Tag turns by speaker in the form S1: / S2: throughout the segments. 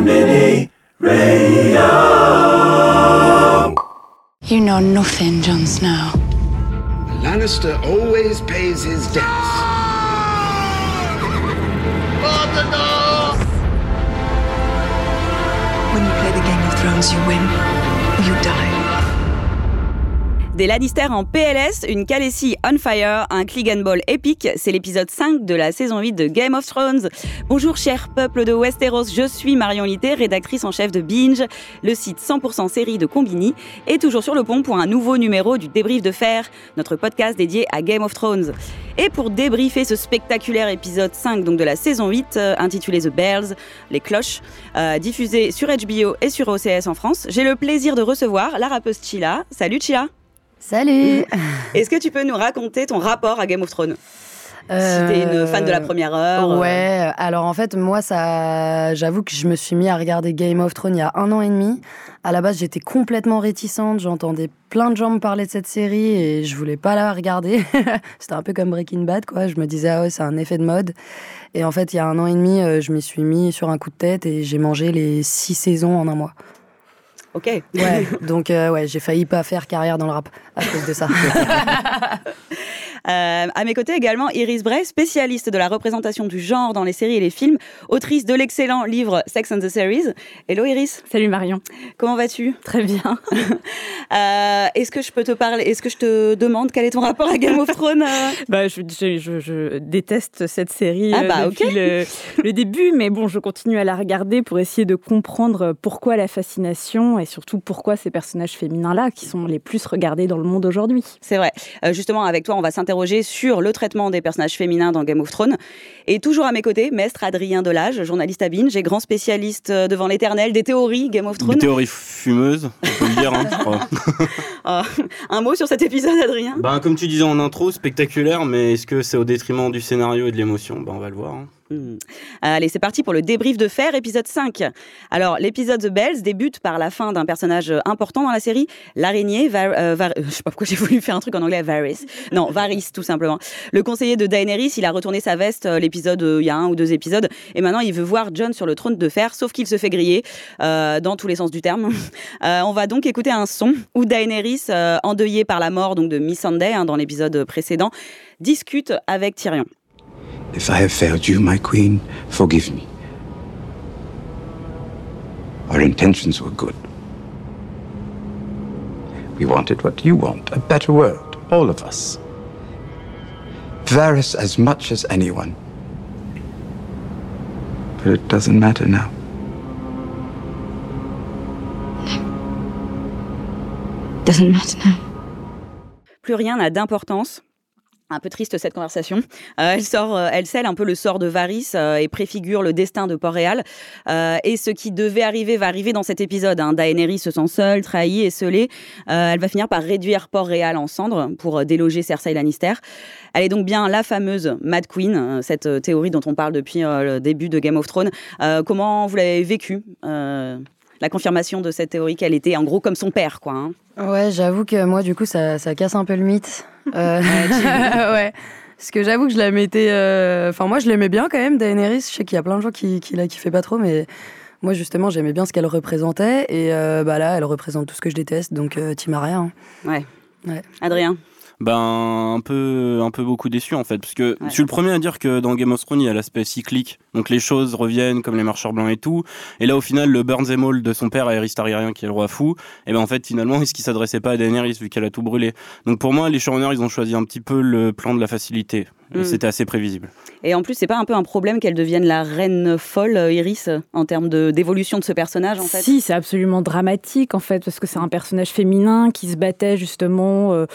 S1: Mini Radio.
S2: You know nothing, Jon Snow.
S3: Lannister always pays his debts.
S4: When you play the Game of Thrones, you win or you die.
S5: Des Lannister en PLS, une Khaleesi on fire, un Clegane Ball épique. C'est l'épisode 5 de la saison 8 de Game of Thrones. Bonjour cher peuple de Westeros, je suis Marion Litté, rédactrice en chef de Binge, le site 100% série de Combini, et toujours sur le pont pour un nouveau numéro du Débrief de Fer, notre podcast dédié à Game of Thrones. Et pour débriefer ce spectaculaire épisode 5 donc de la saison 8, euh, intitulé The Bells, les cloches, euh, diffusé sur HBO et sur OCS en France, j'ai le plaisir de recevoir la rappeuse Chila. Salut Chila
S6: Salut
S5: Est-ce que tu peux nous raconter ton rapport à Game of Thrones Si t'es une fan de la première heure. euh,
S6: Ouais, alors en fait, moi, ça, j'avoue que je me suis mis à regarder Game of Thrones il y a un an et demi. À la base, j'étais complètement réticente. J'entendais plein de gens me parler de cette série et je voulais pas la regarder. C'était un peu comme Breaking Bad, quoi. Je me disais, ah ouais, c'est un effet de mode. Et en fait, il y a un an et demi, euh, je m'y suis mis sur un coup de tête et j'ai mangé les six saisons en un mois.
S5: Ok.
S6: Ouais, donc euh, ouais, j'ai failli pas faire carrière dans le rap à cause de ça.
S5: Euh, à mes côtés également Iris Bray, spécialiste de la représentation du genre dans les séries et les films, autrice de l'excellent livre Sex and the Series. Hello Iris,
S7: Salut Marion.
S5: comment vas-tu?
S7: Très bien.
S5: Euh, Est-ce que je peux te parler Est-ce que je te demande quel est ton rapport à Game of Thrones euh?
S7: Bah, je, je- je- je déteste cette série
S5: Ah
S7: euh,
S5: bah,
S7: depuis le, le début, mais bon, je continue à la regarder pour essayer de comprendre pourquoi la fascination et surtout pourquoi ces personnages féminins-là, qui sont les plus regardés dans le monde aujourd'hui.
S5: C'est vrai. Euh, justement, avec toi, on va sur le traitement des personnages féminins dans Game of Thrones. Et toujours à mes côtés, maître Adrien Delage, journaliste à Binge et grand spécialiste euh, devant l'éternel des théories Game of
S8: Des
S5: Thrones.
S8: théories fumeuses, on peut le dire, hein, je crois.
S5: Euh, un mot sur cet épisode, Adrien?
S8: Ben, comme tu disais en intro, spectaculaire, mais est-ce que c'est au détriment du scénario et de l'émotion? Ben, on va le voir. hein.
S5: Hmm. Allez, c'est parti pour le débrief de fer, épisode 5. Alors, l'épisode The Bells débute par la fin d'un personnage important dans la série, l'araignée, Var- euh, je sais pas pourquoi j'ai voulu faire un truc en anglais, Varys. Non, Varys, tout simplement. Le conseiller de Daenerys, il a retourné sa veste euh, l'épisode, euh, il y a un ou deux épisodes, et maintenant il veut voir John sur le trône de fer, sauf qu'il se fait griller, euh, dans tous les sens du terme. On va donc écouter un son où Daenerys, endeuillée par la mort donc de Missandei hein, dans l'épisode précédent, discute avec Tyrion.
S3: If I have failed you, my queen, forgive me. Our intentions were good. We wanted what you want a better world, all of us. Varys as much as anyone. But it doesn't matter now.
S2: Doesn't matter now.
S5: plus rien n'a d'importance. Un peu triste cette conversation. Euh, elle sort, euh, elle scelle un peu le sort de Varys euh, et préfigure le destin de Port-Réal. Et ce qui devait arriver va arriver dans cet épisode. Hein. Daenerys se sent seule, trahie et scellée. Elle va finir par réduire Port-Réal en cendres pour déloger Cersei Lannister. Elle est donc bien la fameuse Mad Queen, cette théorie dont on parle depuis le début de Game of Thrones. Comment vous l'avez vécu la confirmation de cette théorie qu'elle était en gros comme son père, quoi. hein?
S6: Ouais, j'avoue que moi, du coup, ça, ça casse un peu le mythe. Euh, ouais. Parce que j'avoue que je la mettais. euh, Enfin, moi, je l'aimais bien quand même, Daenerys. Je sais qu'il y a plein de gens qui, qui la kiffaient pas trop, mais moi, justement, j'aimais bien ce qu'elle représentait. Et euh, bah là, elle représente tout ce que je déteste, donc euh, Team Arya, hein.
S5: Ouais.
S6: Ouais.
S5: Adrien.
S8: Ben, un peu, un peu beaucoup déçu en fait, parce que je suis le premier à dire que dans Game of Thrones, il y a l'aspect cyclique. Donc les choses reviennent comme les marcheurs blancs et tout. Et là, au final, le Burns and Maul de son père, Aerys Targaryen, qui est le roi fou, et ben en fait, finalement, est-ce qu'il s'adressait pas à Daenerys vu qu'elle a tout brûlé Donc pour moi, les showrunners, ils ont choisi un petit peu le plan de la facilité.
S5: Mm.
S8: C'était assez prévisible.
S5: Et en plus, c'est pas un peu un problème qu'elle devienne la reine folle, euh, Iris, en termes de- d'évolution de, ce personnage, en fait?
S7: Si, c'est absolument dramatique en fait, parce que c'est un personnage féminin qui se battait justement euh,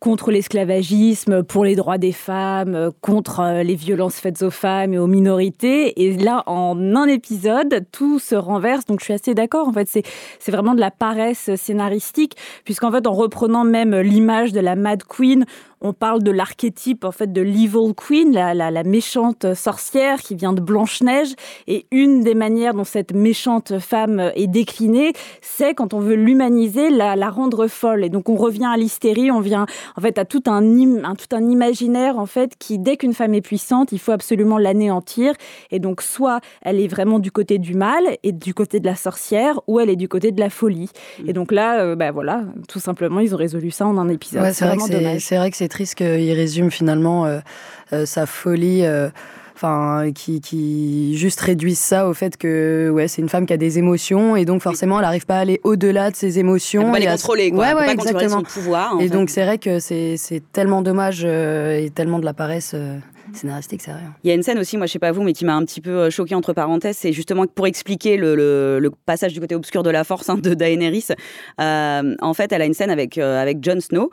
S7: contre l'esclavagisme, pour les droits des femmes, euh, contre euh, les violences faites aux femmes et aux minorités. Et là, en un épisode, tout se renverse. Donc, je suis assez d'accord. En fait, c'est c'est vraiment de la paresse scénaristique, puisqu'en fait, en reprenant même l'image de la Mad Queen, on parle de l'archétype en fait de l'evil Evil Queen, la, la, méchante sorcière qui vient de Blanche-Neige. Et une des manières dont cette méchante femme est déclinée, c'est quand on veut l'humaniser, la, la, rendre folle. Et donc on revient à l'hystérie, on vient en fait à tout un, un, tout un imaginaire en fait qui, dès qu'une femme est puissante, il faut absolument l'anéantir. Et donc soit elle est vraiment du côté du mal et du côté de la sorcière, ou elle est du côté de la folie. Et donc là, euh, bah voilà, tout simplement, ils ont résolu ça en un épisode.
S6: c'est vrai, que c'est triste qu'il résume finalement euh, sa folie. Enfin, qui, qui juste réduisent ça au fait que ouais, c'est une femme qui a des émotions et donc forcément elle n'arrive pas à aller au-delà de ses émotions.
S5: Elle peut pas les contrôler, quoi. Ouais, ouais, exactement. Son pouvoir.
S6: et donc c'est vrai que c'est tellement dommage et tellement de la paresse scénaristique, c'est rien.
S5: Il y a une scène aussi, moi je sais pas vous, mais qui m'a un petit peu euh, choqué entre parenthèses, c'est justement pour expliquer le, le, passage du côté obscur de la force hein, de Daenerys. Euh, en fait, elle a une scène avec, euh, avec Jon Snow.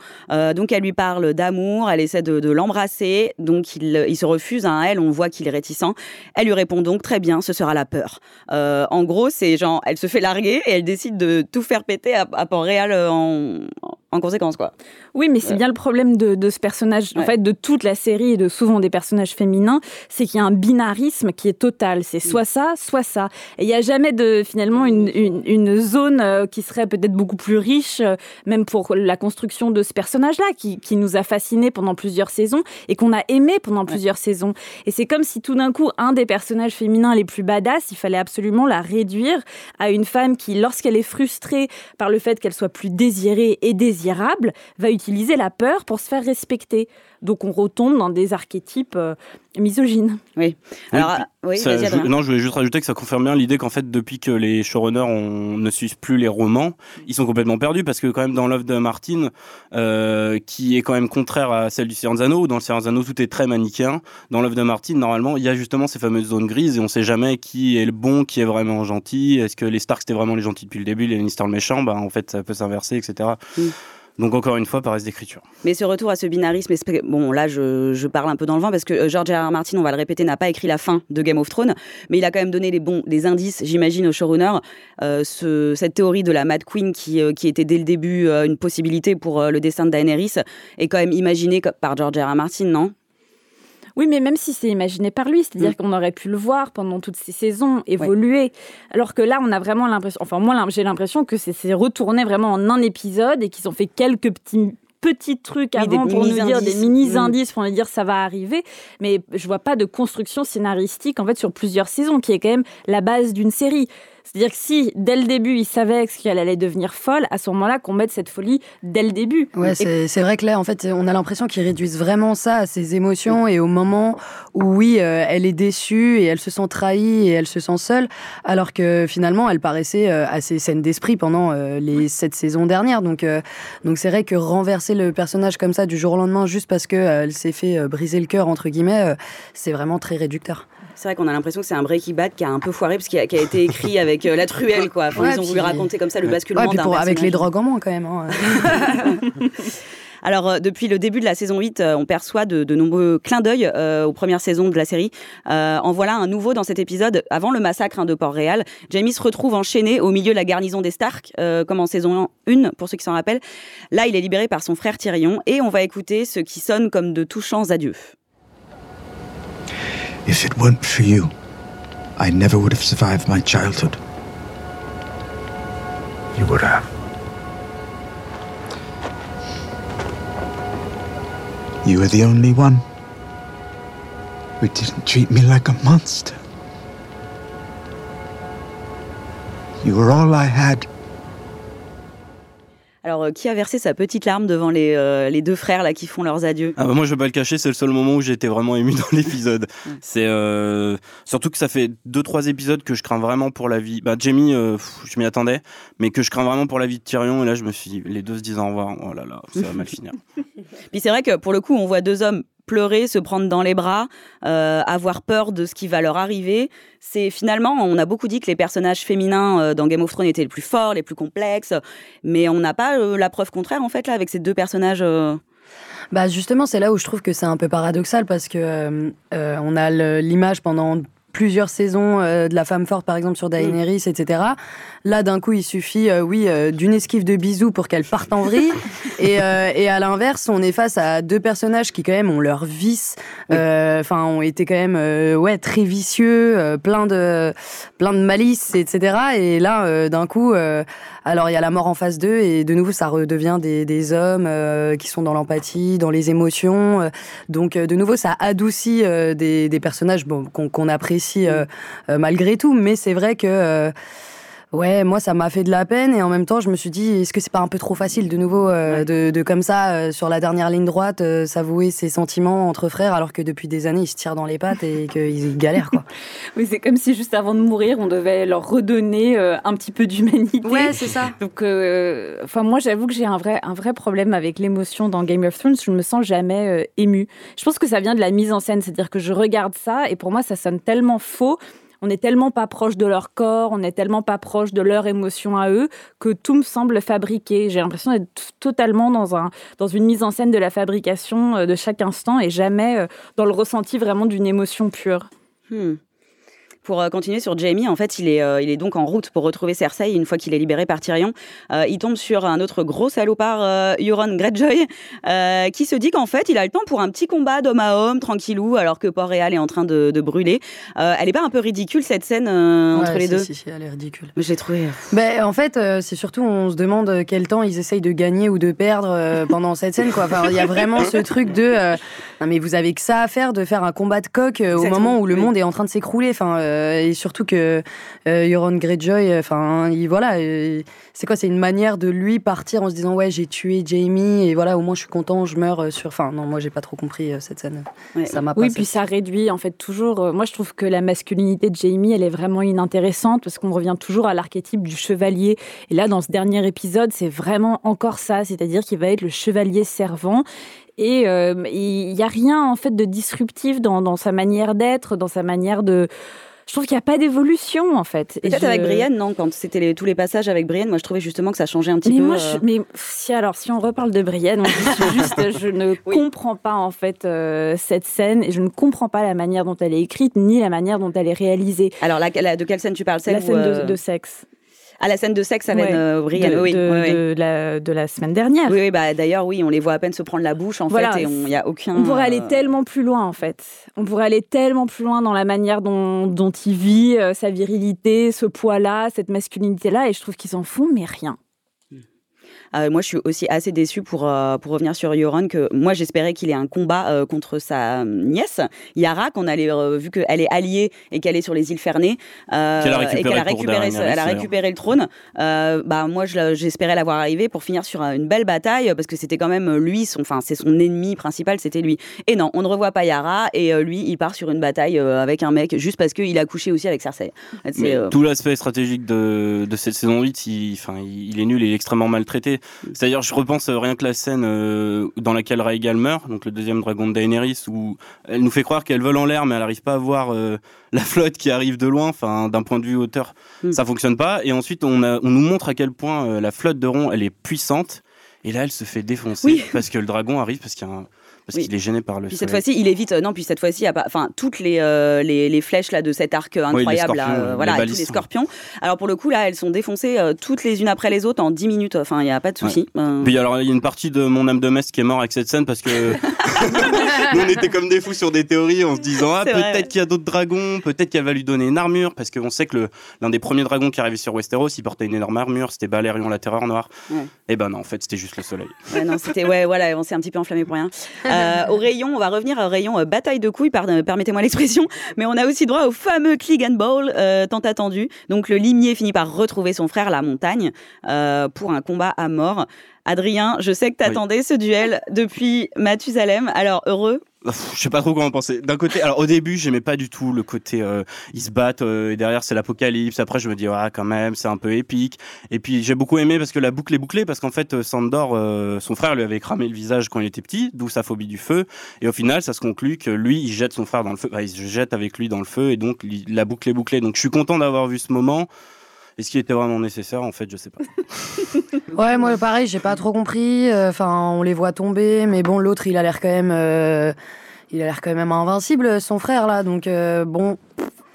S5: donc elle lui parle d'amour, elle essaie de, l'embrasser, donc il, il, se refuse à elle, on voit qu'il est réticent. Elle lui répond donc très bien, ce sera la peur. en gros, c'est genre, elle se fait larguer et elle décide de tout faire péter à, à Port-Réal en, en conséquence, quoi.
S7: Oui, mais c'est bien le problème de, ce personnage, en fait, de toute la série et de souvent des personnages féminins, c'est qu'il y a un binarisme qui est total. C'est soit mm. ça, soit ça. Et il n'y a jamais de, finalement, une, une, zone euh, qui serait peut-être beaucoup plus riche, euh, même pour la construction de ce personnage-là, qui, qui, nous a fascinés pendant plusieurs saisons et qu'on a aimé pendant plusieurs saisons. Et c'est comme si tout d'un coup, un des personnages féminins les plus badass, il fallait absolument la réduire à une femme qui, lorsqu'elle est frustrée par le fait qu'elle soit plus désirée et désirée, va utiliser la peur pour se faire respecter. Donc on retombe dans des archétypes euh, misogynes.
S5: Oui. Alors, oui,
S8: non, je voulais juste rajouter que ça confirme bien l'idée qu'en fait, depuis que les showrunners ne suivent plus les romans, ils sont complètement perdus parce que quand même dans l'œuvre de Martin, euh, qui est quand même contraire à celle du Seigneur Anneaux, où dans le Seigneur Anneaux tout est très manichéen, dans l'œuvre de Martin, normalement, il y a justement ces fameuses zones grises et on sait jamais qui est le bon, qui est vraiment gentil. Est-ce que les Stark c'était vraiment les gentils depuis le début, les Lannister le méchant? Bah en fait, ça peut s'inverser, etc. Donc encore une fois, paresse d'écriture.
S5: Mais ce retour à ce binarisme, bon là je, parle un peu dans le vent parce que euh, George R. R. Martin, on va le répéter, n'a pas écrit la fin de Game of Thrones, mais il a quand même donné les bons, des indices, j'imagine, au showrunner. Euh, cette théorie de la Mad Queen qui, euh, qui était dès le début une possibilité pour le destin de Daenerys est quand même imaginée par George R. R. Martin, non?
S7: Oui, mais même si c'est imaginé par lui, c'est-à-dire mm. qu'on aurait pu le voir pendant toutes ces saisons évoluer. Alors que là, on a vraiment l'impression, enfin moi j'ai l'impression que c'est retourné vraiment en un épisode et qu'ils ont fait quelques petits petits trucs avant pour nous dire des mini mm. indices pour nous dire ça va arriver mais je vois pas de construction scénaristique en fait sur plusieurs saisons qui est quand même la base d'une série c'est-à-dire que si, dès le début, il savait qu'elle allait devenir folle, à ce moment-là, qu'on mette cette folie dès le début.
S6: Ouais, c'est vrai que là, en fait, on a l'impression qu'ils réduisent vraiment ça à ses émotions et au moment où, oui, euh, elle est déçue et elle se sent trahie et elle se sent seule, alors que finalement, elle paraissait euh, assez saine d'esprit pendant euh, les sept saisons dernières. Donc, donc c'est vrai que renverser le personnage comme ça du jour au lendemain juste parce qu'elle s'est fait briser le cœur, entre guillemets, c'est vraiment très réducteur.
S5: C'est vrai qu'on a l'impression que c'est un Breaking Bad qui a un peu foiré parce qu'il a, été écrit avec euh, la truelle quoi. ils ont voulu raconter comme ça le basculement
S6: ouais, avec les drogues en moins quand même. Hein.
S5: Alors, euh, depuis le début de la saison 8, euh, on perçoit de, nombreux clins d'œil aux premières saisons de la série. en voilà un nouveau dans cet épisode. Avant le massacre hein, de Port-Réal, Jamie se retrouve enchaîné au milieu de la garnison des Stark, comme en saison 1, pour ceux qui s'en rappellent. Là, il est libéré par son frère Tyrion et on va écouter ce qui sonne comme de touchants adieux.
S3: If it weren't for you, I never would have survived my childhood. You would have. You were the only one who didn't treat me like a monster. You were all I had.
S5: Alors, euh, qui a versé sa petite larme devant les, euh, les deux frères là qui font leurs adieux
S8: ah bah Moi, je vais pas le cacher, c'est le seul moment où j'étais vraiment ému dans l'épisode. c'est euh, surtout que ça fait deux trois épisodes que je crains vraiment pour la vie. Bah, Jamie, je m'y attendais, mais que je crains vraiment pour la vie de Tyrion. Et là, je me suis, les deux se disent au revoir. Oh là là, ça va mal finir.
S5: Puis c'est vrai que pour le coup, on voit deux hommes pleurer, se prendre dans les bras, euh, avoir peur de ce qui va leur arriver. C'est finalement, on a beaucoup dit que les personnages féminins euh, dans Game of Thrones étaient les plus forts, les plus complexes, mais on n'a pas euh, la preuve contraire en fait là avec ces deux personnages.
S6: Bah justement, c'est là où je trouve que c'est un peu paradoxal parce que on a l'image pendant plusieurs saisons de la femme forte, par exemple sur Daenerys, etc. Là, d'un coup, il suffit, oui, d'une esquive de bisous pour qu'elle parte en vrille. et, et, à l'inverse, on est face à deux personnages qui quand même ont leur vice, enfin, ont été quand même, ouais, très vicieux, plein de, plein de malice, etc. Et là, d'un coup, alors il y a la mort en phase 2 et de nouveau, ça redevient des, des hommes qui sont dans l'empathie, dans les émotions. donc de nouveau, ça adoucit des, des, personnages bon, qu'on apprécie malgré tout, mais c'est vrai que Ouais, moi ça m'a fait de la peine et en même temps je me suis dit est-ce que c'est pas un peu trop facile de nouveau euh, de, de, comme ça euh, sur la dernière ligne droite euh, s'avouer ses sentiments entre frères alors que depuis des années ils se tirent dans les pattes et qu'ils galèrent quoi.
S7: oui, c'est comme si juste avant de mourir on devait leur redonner un petit peu d'humanité.
S6: Ouais, c'est ça.
S7: Donc enfin moi j'avoue que j'ai un vrai un vrai problème avec l'émotion dans Game of Thrones, je ne me sens jamais émue. Je pense que ça vient de la mise en scène, c'est-à-dire que je regarde ça et pour moi ça sonne tellement faux on n'est tellement pas proche de leur corps, on n'est tellement pas proche de leurs émotions à eux, que tout me semble fabriqué. J'ai l'impression d'être totalement dans, un, dans une mise en scène de la fabrication euh, de chaque instant et jamais euh, dans le ressenti vraiment d'une émotion pure.
S5: Hmm. Pour euh, continuer sur Jamie, en fait, il est, euh, il est donc en route pour retrouver Cersei une fois qu'il est libéré par Tyrion. Euh, il tombe sur un autre gros salopard, Euron Greyjoy, qui se dit qu'en fait, il a le temps pour un petit combat d'homme à homme, tranquillou, alors que Port-Réal est en train de, brûler. elle est pas un peu ridicule cette scène entre les deux?
S6: si, si, elle est ridicule.
S5: J'ai trouvé.
S6: Ben, en fait, c'est surtout, on se demande quel temps ils essayent de gagner ou de perdre pendant cette scène. Quoi. Enfin, il y a vraiment ce truc de. non, mais vous avez que ça à faire de faire un combat de coq au moment où le monde est en train de s'écrouler. Enfin, et surtout que euh, Euron Greyjoy, enfin, il, voilà, euh, c'est quoi C'est une manière de lui partir en se disant ouais, j'ai tué Jamie et voilà, au moins je suis content, je meurs sur. Enfin, non, moi j'ai pas trop compris cette scène. Ça m'a
S7: Oui, puis ça réduit en fait toujours. moi, je trouve que la masculinité de Jamie, elle est vraiment inintéressante parce qu'on revient toujours à l'archétype du chevalier. Et là, dans ce dernier épisode, c'est vraiment encore ça, c'est-à-dire qu'il va être le chevalier servant. Et il n'y a rien en fait de disruptif dans, dans sa manière d'être, dans sa manière de je trouve qu'il n'y a pas d'évolution en fait.
S5: Peut-être avec Brienne, non Quand c'était tous les passages avec Brienne, moi je trouvais justement que ça changeait un petit
S7: mais
S5: peu.
S7: Moi, euh. Mais si alors, si on reparle de Brienne, on juste, je ne comprends pas en fait euh, cette scène et je ne comprends pas la manière dont elle est écrite ni la manière dont elle est réalisée.
S5: Alors, la, de quelle scène tu parles
S7: La scène de, euh, de sexe
S5: à la scène de sexe avec
S7: ouais,
S5: Brienne,
S7: de,
S5: oui,
S7: de, la, de, la, semaine dernière.
S5: Oui, bah, d'ailleurs, oui, on les voit à peine se prendre la bouche, en fait, et il n'y a aucun...
S7: On pourrait aller euh, tellement plus loin, en fait. On pourrait aller tellement plus loin dans la manière dont, dont il vit euh, sa virilité, ce poids-là, cette masculinité-là, et je trouve qu'ils en font, mais rien.
S5: Euh, moi, je suis aussi assez déçue pour, euh, pour revenir sur Yoron, que moi, j'espérais qu'il ait un combat euh, contre sa nièce, Yara, qu'on allait, vu qu'elle est alliée et qu'elle est sur les îles Fernées,
S8: et qu'elle a récupéré,
S5: elle a récupéré le trône. bah, moi, j'espérais l'avoir arrivé pour finir sur une belle bataille, parce que c'était quand même lui, son, enfin, c'est son ennemi principal, c'était lui. Et non, on ne revoit pas Yara, et lui, il part sur une bataille avec un mec, juste parce qu'il a couché aussi avec Cersei.
S8: tout l'aspect stratégique de, de, cette saison 8, il, il est nul, il est extrêmement maltraité. C'est-à-dire, je repense euh, rien que la scène euh, dans laquelle Rhaegal meurt, donc le deuxième dragon de Daenerys, où elle nous fait croire qu'elle vole en l'air, mais elle n'arrive pas à voir euh, la flotte qui arrive de loin. Enfin, d'un point de vue hauteur, mm. ça fonctionne pas. Et ensuite, on, a, on nous montre à quel point la flotte de Ron, elle est puissante. Et là, elle se fait défoncer parce que le dragon arrive, parce qu'il y a un parce qu'il est gêné par le.
S5: Puis cette fois-ci, il évite. non, puis cette fois-ci, enfin toutes les, euh, les, les flèches là de cet arc incroyable, euh, voilà, tous les scorpions. Alors pour le coup là, elles sont défoncées euh, toutes les unes après les autres en 10 minutes. Enfin, il y a pas de souci.
S8: Puis alors, il y a une partie de mon âme de messe qui est mort avec cette scène parce que nous on était comme des fous sur des théories en se disant ah peut-être qu'il y a d'autres dragons, peut-être qu'elle va lui donner une armure parce qu'on sait que l'un des premiers dragons qui arrivait sur Westeros, il portait une énorme armure, c'était Balerion la Terreur Noire. Et eh ben non, en fait, c'était juste le soleil.
S5: Ouais, non, c'était ouais, voilà, on s'est un petit peu enflammé pour rien. au rayon on va revenir au rayon euh, bataille de couilles, euh, permettez-moi l'expression, mais on a aussi droit au fameux Clegane Bowl euh, tant attendu. Donc le limier finit par retrouver son frère la montagne pour un combat à mort. Adrien, je sais que tu attendais ce duel depuis Mathusalem, alors heureux?
S8: Je sais pas trop comment penser. D'un côté, alors au début, j'aimais pas du tout le côté euh, ils se battent euh, et derrière c'est l'apocalypse. Après, je me dis ah quand même, c'est un peu épique. Et puis j'ai beaucoup aimé parce que la boucle est bouclée parce qu'en fait euh, Sandor, son frère lui avait cramé le visage quand il était petit, d'où sa phobie du feu. Et au final, ça se conclut que lui, il jette son frère dans le feu. il se jette avec lui dans le feu et donc la boucle est bouclée. Donc je suis content d'avoir vu ce moment. Est-ce qu'il était vraiment nécessaire En fait, je sais pas.
S6: ouais, moi pareil, j'ai pas trop compris. Enfin, on les voit tomber, mais bon, l'autre, il a l'air quand même, il a l'air quand même invincible, son frère là. Donc euh, bon,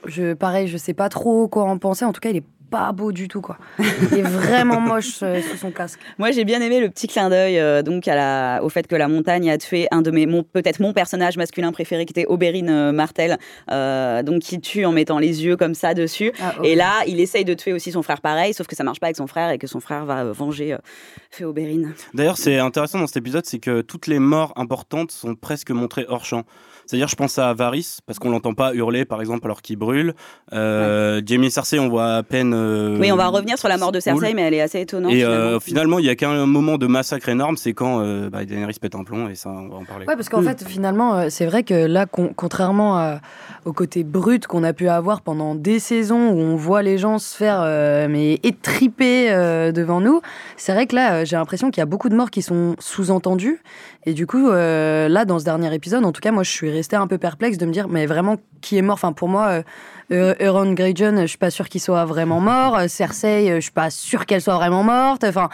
S6: je, pareil, je sais pas trop quoi en penser. En tout cas, il est pas beau du tout, quoi. Il est vraiment moche euh, sous son casque.
S5: Moi, j'ai bien aimé le petit clin d'œil euh, donc à la, au fait que la montagne a tué un de mes, peut-être mon personnage masculin préféré, qui était Oberyn euh, Martel, donc qui tue en mettant les yeux comme ça dessus. Ah, et là, il essaye de tuer aussi son frère pareil, sauf que ça marche pas avec son frère et que son frère va venger fait Oberyn.
S8: D'ailleurs, c'est intéressant dans cet épisode, c'est que toutes les morts importantes sont presque montrées hors champ. C'est-à-dire, je pense à Varys, parce qu'on l'entend pas hurler, par exemple, alors qu'il brûle. Euh, Jamie et Cersei, on voit à peine. Euh,
S5: oui, on va revenir sur la mort de Cersei, mais elle est assez étonnante.
S8: Et euh, finalement, il y a qu'un moment de massacre énorme, c'est quand bah, Daenerys pète un plomb, et ça, on va en parler.
S6: Ouais, parce qu'en mm. fait, finalement, c'est vrai que là, contrairement au côté brut qu'on a pu avoir pendant des saisons où on voit les gens se faire mais étriper devant nous, c'est vrai que là, j'ai l'impression qu'il y a beaucoup de morts qui sont sous-entendues. Et du coup, là, dans ce dernier épisode, en tout cas, moi, je suis resté un peu perplexe de me dire, mais vraiment, qui est mort? Enfin, pour moi, euh, Euron Greyjoy, je suis pas sûr qu'il soit vraiment mort. Euh, Cersei, je suis pas sûr qu'elle soit vraiment morte. Enfin,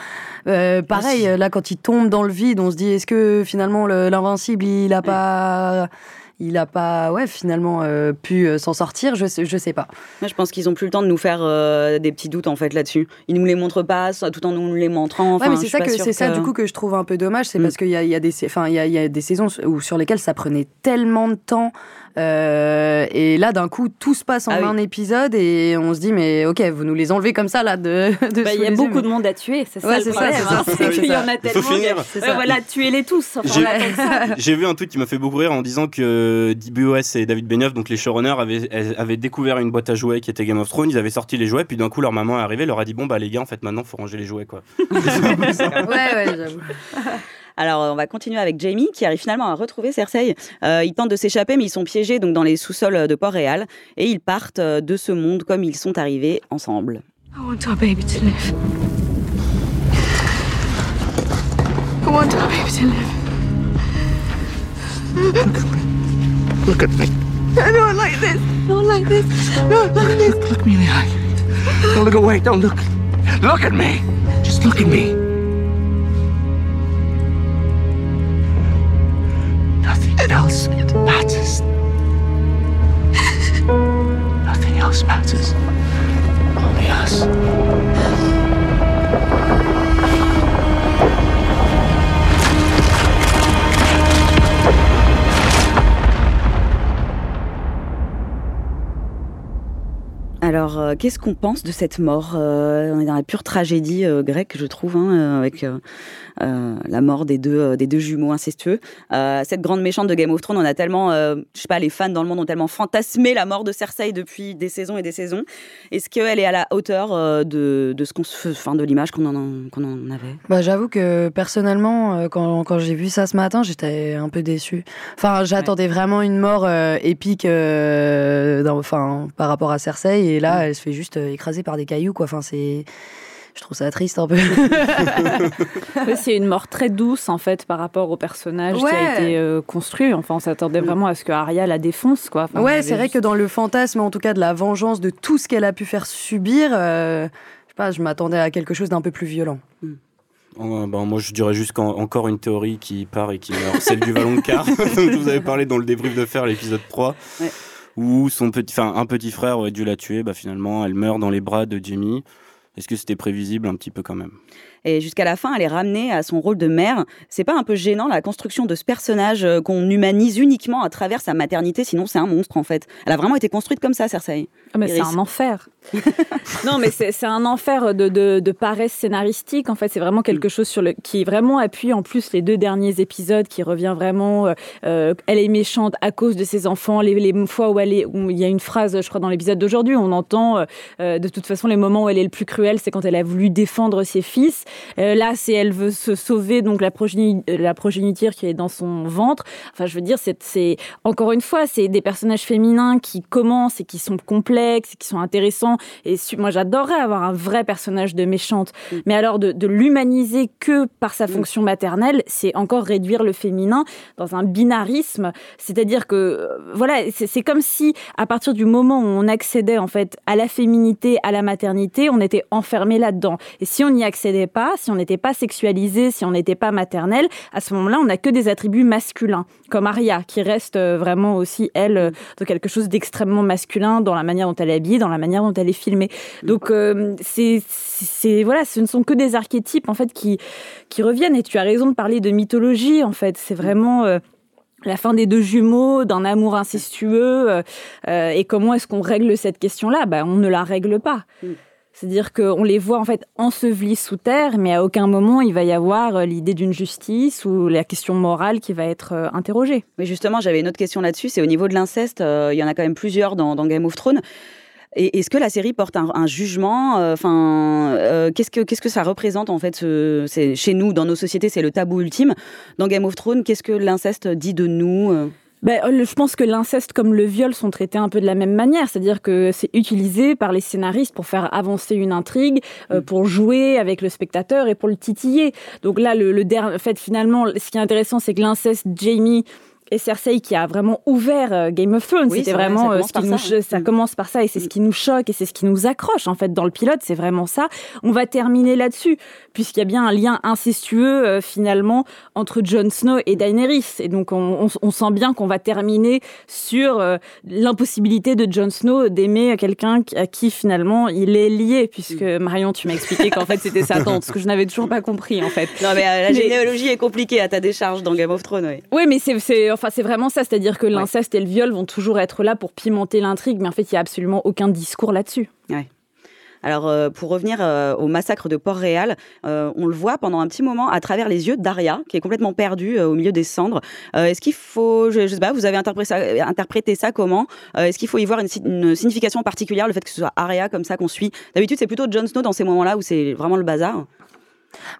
S6: euh, pareil, là, quand il tombe dans le vide, on se dit, est-ce que finalement l'invincible, il a pas il n'a pas, ouais, finalement euh, pu euh, s'en sortir. Je sais, je sais pas.
S5: je pense qu'ils ont plus le temps de nous faire euh, des petits doutes en fait là-dessus. Ils nous les montrent pas, tout en nous les montrant.
S6: ouais, mais c'est ça que c'est ça du coup que je trouve un peu dommage, c'est mm. parce qu'il y a, y a des, enfin il y a, y a des saisons où, sur lesquelles ça prenait tellement de temps euh, et là, d'un coup, tout se passe en ah un épisode et on se dit, mais ok, vous nous les enlevez comme ça, là, de.
S7: Bah, il y a beaucoup de monde à tuer, c'est ça le problème. C'est qu'il y en a tellement. voilà, tuez-les tous.
S8: J'ai vu un tweet qui m'a fait beaucoup rire en disant que DBOS et David Benioff, donc les showrunners, avaient, avaient découvert une boîte à jouets qui était Game of Thrones. Ils avaient sorti les jouets, puis d'un coup, leur maman est arrivée, leur a dit, bon, bah les gars, en fait, maintenant, faut ranger les jouets, quoi.
S6: ouais, ouais, j'avoue.
S5: Alors, on va continuer avec Jamie, qui arrive finalement à retrouver Cersei. Euh, ils tentent de s'échapper, mais ils sont piégés donc dans les sous-sols de Port-Réal. Et ils partent euh, de ce monde comme ils sont arrivés ensemble.
S4: I want our baby to live. I want our baby to live.
S1: Look at me.
S4: I don't like this. Not like this. Not like this.
S1: Look me in the eye. Don't look away. Don't look. Look at me. Just look at me. Nothing else matters. Nothing else matters. Only us.
S5: Alors, euh, qu'est-ce qu'on pense de cette mort euh, On est dans la pure tragédie euh, grecque, je trouve, hein, avec la mort des deux, des deux jumeaux incestueux. cette grande méchante de Game of Thrones, on a tellement, je sais pas, les fans dans le monde ont tellement fantasmé la mort de Cersei depuis des saisons et des saisons. Est-ce qu'elle est à la hauteur de, de, ce qu'on se, fin, de l'image qu'on en, en, avait?
S6: Bah, J'avoue que personnellement, quand, quand j'ai vu ça ce matin, j'étais un peu déçue. Enfin, j'attendais vraiment une mort épique enfin, par rapport à Cersei. Et là, mm. elle se fait juste euh, écraser par des cailloux, quoi. Enfin, c'est. Je trouve ça triste un peu.
S7: c'est une mort très douce en fait par rapport au personnage qui a été euh, construit. Enfin, on s'attendait mm. vraiment à ce que Arya la défonce, quoi.
S6: ouais, c'est vrai que dans le fantasme, en tout cas, de la vengeance de tout ce qu'elle a pu faire subir, euh, je sais pas, je m'attendais à quelque chose d'un peu plus violent. Mm.
S8: Oh, ben, moi, je dirais juste qu'encore une théorie qui part et qui meurt, celle du Valonqar, dont je vous avais parlé dans le débrief de faire l'épisode 3. Ouais où son petit, enfin un petit frère aurait dû la tuer. Bah finalement, elle meurt dans les bras de Jamie. Est-ce que c'était prévisible un petit peu quand même?
S5: Et jusqu'à la fin, elle est ramenée à son rôle de mère. C'est pas un peu gênant la construction de ce personnage euh, qu'on humanise uniquement à travers sa maternité, sinon c'est un monstre en fait. Elle a vraiment été construite comme ça, Cersei.
S7: Ah, mais c'est un enfer. non, mais c'est un enfer de, paresse scénaristique. En fait, c'est vraiment quelque chose sur le, qui vraiment appuie en plus les deux derniers épisodes, qui revient vraiment. Euh, euh, elle est méchante à cause de ses enfants. Les, fois où elle est, il y a une phrase, je crois, dans l'épisode d'aujourd'hui, on entend de toute façon les moments où elle est le plus cruelle, c'est quand elle a voulu défendre ses fils. Euh, là, c'est elle veut se sauver donc la, euh, la progéniture qui est dans son ventre. Enfin, je veux dire, c'est encore une fois, c'est des personnages féminins qui commencent et qui sont complexes, et qui sont intéressants méchant. Et moi, j'adorerais avoir un vrai personnage de méchante. Mm. Mais alors, de, de l'humaniser que par sa mm. fonction maternelle, c'est encore réduire le féminin dans un binarisme. C'est-à-dire que, euh, voilà, c'est comme si, à partir du moment où on accédait, en fait, à la féminité, à la maternité, on était enfermé là-dedans. Et si on n'y accédait pas, si on n'était pas sexualisé, si on n'était pas maternel, à ce moment-là, on n'a que des attributs masculins, comme Aria, qui reste euh, vraiment aussi, elle, euh, de quelque chose d'extrêmement masculin dans la manière dont elle est habillée, dans la manière dont elle est filmée. Donc, euh, c'est, voilà, ce ne sont que des archétypes, en fait, qui, qui reviennent. Et tu as raison de parler de mythologie, en fait. C'est vraiment la fin des deux jumeaux, d'un amour incestueux, et comment est-ce qu'on règle cette question-là? Ben, On ne la règle pas. C'est-à-dire qu'on les voit en fait ensevelis sous terre, mais à aucun moment il va y avoir euh, l'idée d'une justice ou la question morale qui va être euh, interrogée.
S5: Mais justement, j'avais une autre question là-dessus, c'est au niveau de l'inceste, euh, il y en a quand même plusieurs dans, Game of Thrones. Et est-ce que la série porte un, jugement Enfin, qu'est-ce que qu'est-ce que ça représente en fait chez nous, dans nos sociétés, c'est le tabou ultime. Dans Game of Thrones, qu'est-ce que l'inceste dit de nous
S7: ben, je pense que l'inceste comme le viol sont traités un peu de la même manière, c'est-à-dire que c'est utilisé par les scénaristes pour faire avancer une intrigue, euh, mm. pour jouer avec le spectateur et pour le titiller. Donc là, le, le dernier, en fait, finalement, ce qui est intéressant, c'est que l'inceste Jamie et Cersei qui a vraiment ouvert euh, Game of Thrones. C'était vraiment euh, ce qui nous, ça, ça mm. commence par ça et c'est ce qui nous choque et c'est ce qui nous accroche en fait dans le pilote. C'est vraiment ça. On va terminer là-dessus puisqu'il y a bien un lien incestueux euh, finalement entre Jon Snow et Daenerys et donc on, on, sent bien qu'on va terminer sur l'impossibilité de Jon Snow d'aimer quelqu'un à qui finalement il est lié puisque mm. Marion tu m'as expliqué qu'en fait c'était sa tante ce que je n'avais toujours pas compris en fait.
S5: Non mais la généalogie est compliquée à ta décharge dans Game of Thrones. Oui,
S7: oui mais c'est enfin, c'est vraiment ça, c'est-à-dire que l'inceste et le viol vont toujours être là pour pimenter l'intrigue, mais en fait, il n'y a absolument aucun discours là-dessus.
S5: Alors, euh, pour revenir euh, au massacre de Port-Réal, euh, on le voit pendant un petit moment à travers les yeux d'Aria, qui est complètement perdue au milieu des cendres. Est-ce qu'il faut, je, ne sais pas, vous avez interprété ça, interprété ça comment? Est-ce qu'il faut y voir une, une, signification particulière, le fait que ce soit Aria comme ça qu'on suit? D'habitude, c'est plutôt Jon Snow dans ces moments-là où c'est vraiment le bazar.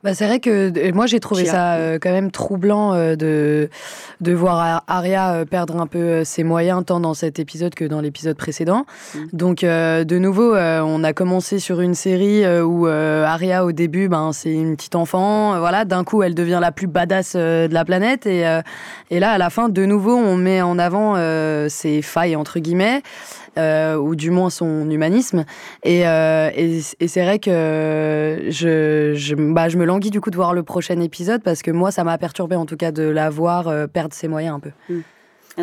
S6: Bah, c'est vrai que moi j'ai trouvé ça euh, quand même troublant euh, de, de voir Arya euh, perdre un peu ses moyens tant dans cet épisode que dans l'épisode précédent. Mm. Donc de nouveau, on a commencé sur une série où Arya au début, ben, c'est une petite enfant, voilà, d'un coup elle devient la plus badass de la planète et, et là à la fin, de nouveau, on met en avant ses failles entre guillemets. Euh, ou du moins son humanisme. Et, euh, et, c'est vrai que je, je, bah, je me languis du coup de voir le prochain épisode parce que moi, ça m'a perturbé en tout cas de la voir euh, perdre ses moyens un peu.
S8: Mm.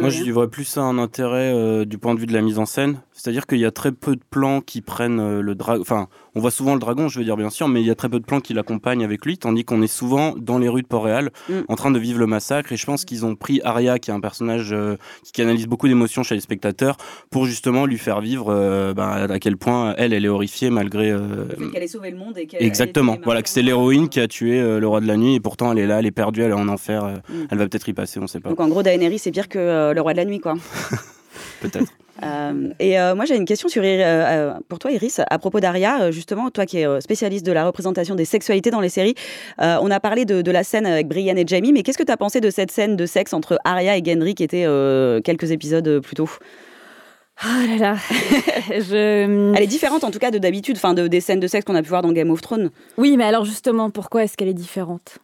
S8: Moi, je vois plus ça un intérêt du point de vue de la mise en scène. C'est-à-dire qu'il y a très peu de plans qui prennent le dragon. Enfin, on voit souvent le dragon, je veux dire bien sûr, mais il y a très peu de plans qui l'accompagnent avec lui, tandis qu'on est souvent dans les rues de Port-Réal mm. en train de vivre le massacre. Et je pense qu'ils ont pris Arya, qui est un personnage euh, qui canalise beaucoup d'émotions chez les spectateurs, pour justement lui faire vivre euh, bah, à quel point elle, elle est horrifiée malgré.
S5: Euh, qu'elle ait sauvé le monde et
S8: Exactement. Voilà, que c'est l'héroïne qui a tué le roi de la nuit et pourtant elle est là, elle est perdue, elle est en enfer. Mm. Elle va peut-être y passer, on sait pas.
S5: Donc en gros, Daenerys, c'est pire que le roi de la nuit, quoi.
S8: peut-être.
S5: Euh, et euh, moi, j'ai une question sur, euh, pour toi, Iris, à propos d'Aria, justement, toi qui es spécialiste de la représentation des sexualités dans les séries. on a parlé de, la scène avec Brienne et Jamie, mais qu'est-ce que tu as pensé de cette scène de sexe entre Aria et Gendry qui était quelques épisodes plus tôt?
S7: Oh là là.
S5: Je... Elle est différente en tout cas de d'habitude, enfin de, des scènes de sexe qu'on a pu voir dans Game of Thrones.
S7: Oui, mais alors justement, pourquoi est-ce qu'elle est différente?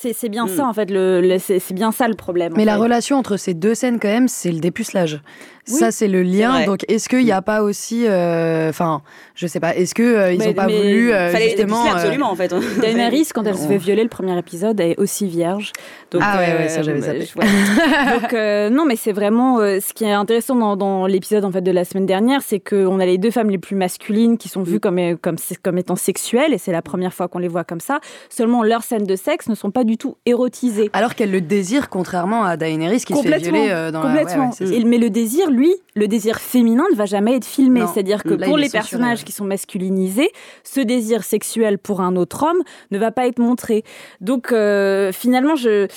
S7: C'est bien hmm. ça en fait, le, c'est bien ça le problème.
S6: Mais la relation entre ces deux scènes quand même, c'est le dépucelage. Ça, c'est le lien. Donc, est-ce qu'il n'y a pas aussi, euh, enfin, je sais pas, est-ce que euh, ils n'ont pas voulu euh,
S5: fallait
S6: justement
S5: absolument en fait.
S7: Daenerys, quand elle se fait violer le premier épisode, elle est aussi vierge.
S6: Donc, ah ouais, ouais ça j'avais ça.
S7: donc non, mais c'est vraiment ce qui est intéressant dans, dans l'épisode en fait de la semaine dernière, c'est qu'on a les deux femmes les plus masculines qui sont vues comme comme comme étant sexuelles et c'est la première fois qu'on les voit comme ça. Seulement leurs scènes de sexe ne sont pas du tout érotisées.
S6: Alors qu'elles le désirent, contrairement à Daenerys qui se fait violer dans
S7: complètement.
S6: La...
S7: Ouais, mais le désir, lui, le désir féminin ne va jamais être filmé. C'est-à-dire que pour les personnages qui sont masculinisés, ce désir sexuel pour un autre homme ne va pas être montré. Donc euh, finalement, je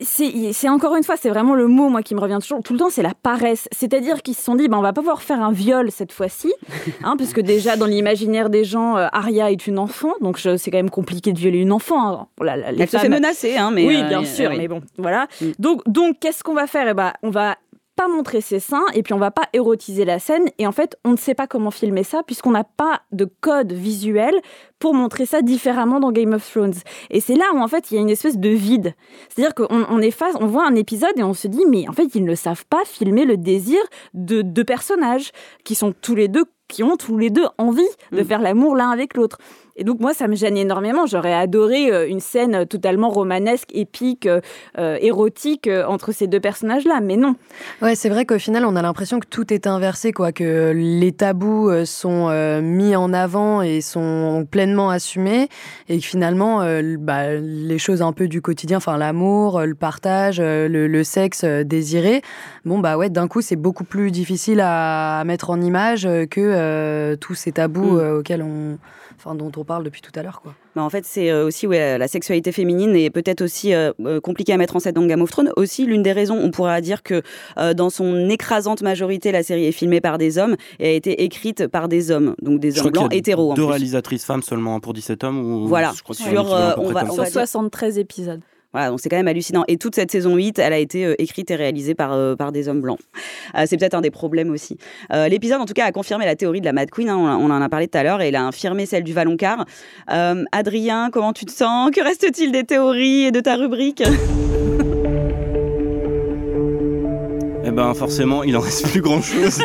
S7: c'est encore une fois, c'est vraiment le mot moi qui me revient toujours tout le temps, c'est la paresse. C'est-à-dire qu'ils se sont dit, ben on va pas pouvoir faire un viol cette fois-ci, hein, parce que déjà dans l'imaginaire des gens, euh, Aria est une enfant, donc c'est quand même compliqué de violer une enfant. Hein.
S5: Elle se fait menacer, hein, mais
S7: oui, bien euh, sûr, mais bon, voilà. Mm. Donc, donc qu'est-ce qu'on va faire? Eh ben, on va pas montrer ses seins et puis on va pas érotiser la scène et en fait on ne sait pas comment filmer ça puisqu'on n'a pas de code visuel pour montrer ça différemment dans Game of Thrones. Et c'est là où en fait il y a une espèce de vide. C'est-à-dire qu'on on est on voit un épisode et on se dit mais en fait ils ne savent pas filmer le désir de deux personnages qui sont tous les deux qui ont tous les deux envie de mm. faire l'amour l'un avec l'autre. Et donc moi, ça me gêne énormément. J'aurais adoré euh, une scène totalement romanesque, épique, euh, euh, érotique entre ces deux personnages-là, mais non.
S6: Ouais, c'est vrai qu'au final, on a l'impression que tout est inversé, quoi, que les tabous sont mis en avant et sont pleinement assumés, et que finalement, bah, les choses un peu du quotidien, enfin l'amour, le partage, le, sexe désiré, bon bah ouais, d'un coup, c'est beaucoup plus difficile à, mettre en image que tous ces tabous mm. auxquels on enfin, dont on parle depuis tout à l'heure. Quoi.
S5: Bah, en fait, c'est euh, aussi ouais, la sexualité féminine est peut-être aussi euh, euh, compliquée à mettre en scène dans Game of Thrones. Aussi, l'une des raisons, on pourra dire que dans son écrasante majorité, la série est filmée par des hommes et a été écrite par des hommes, donc des hommes blancs hétéros.
S8: Deux réalisatrices femmes seulement pour 17 hommes ou...
S5: Voilà, sur,
S7: on va, 73 épisodes.
S5: Donc c'est quand même hallucinant. Et toute cette saison 8, elle a été euh, écrite et réalisée par, euh, par des hommes blancs. Euh, c'est peut-être un des problèmes aussi. L'épisode, en tout cas, a confirmé la théorie de la Mad Queen. Hein, on, en a parlé tout à l'heure et il a infirmé celle du Valoncar. Adrien, comment tu te sens? Que reste-t-il des théories et de ta rubrique?
S8: Ben forcément, il en reste plus grand-chose,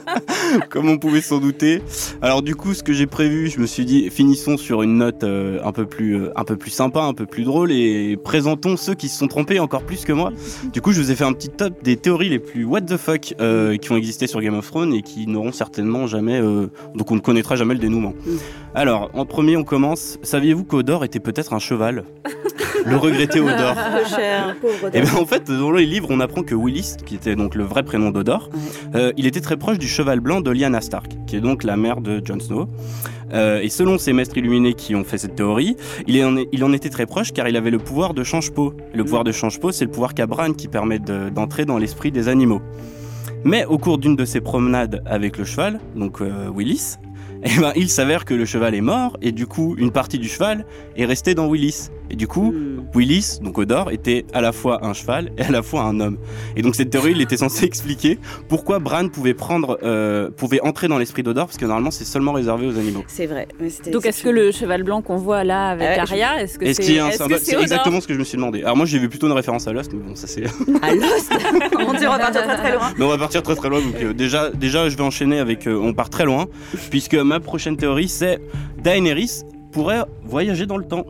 S8: comme on pouvait s'en douter. Alors du coup, ce que j'ai prévu, je me suis dit, finissons sur une note euh, un peu plus, euh, un peu plus sympa, un peu plus drôle, et présentons ceux qui se sont trompés encore plus que moi. Du coup, je vous ai fait un petit top des théories les plus what the fuck euh, qui ont existé sur Game of Thrones et qui n'auront certainement jamais, donc on ne connaîtra jamais le dénouement. Alors, en premier, on commence. Saviez-vous qu'Odor était peut-être un cheval? Le regretté Odor. Et eh bien en fait, dans les livres, on apprend que Willis, qui était donc le vrai prénom d'Odor, euh, il était très proche du cheval blanc de Lyanna Stark, qui est donc la mère de Jon Snow. Euh, et selon ces maîtres illuminés qui ont fait cette théorie, il en, il en était très proche car il avait le pouvoir de change-peau. Le pouvoir de change-peau, c'est le pouvoir qu'a Bran qui permet d'entrer dans l'esprit des animaux. Mais au cours d'une de ses promenades avec le cheval, donc euh, Willis, eh ben, il s'avère que le cheval est mort et du coup une partie du cheval est restée dans Willis. Et du coup, hmm. Willis, donc Odor, était à la fois un cheval et à la fois un homme. Et donc cette théorie, il était censé expliquer pourquoi Bran pouvait prendre, euh, pouvait entrer dans l'esprit d'Odor, parce que normalement c'est seulement réservé aux animaux.
S5: C'est vrai.
S7: Donc est-ce que le cheval blanc qu'on voit là avec euh, Arya, est-ce que c'est
S8: C'est exactement ce que je me suis demandé. Alors moi j'ai vu plutôt une référence à Lost, mais bon ça c'est.
S5: À Lost On va partir très très loin.
S8: Mais on va partir très très loin. Donc euh, déjà, déjà je vais enchaîner avec, on part très loin, puisque ma prochaine théorie c'est Daenerys pourrait voyager dans le temps.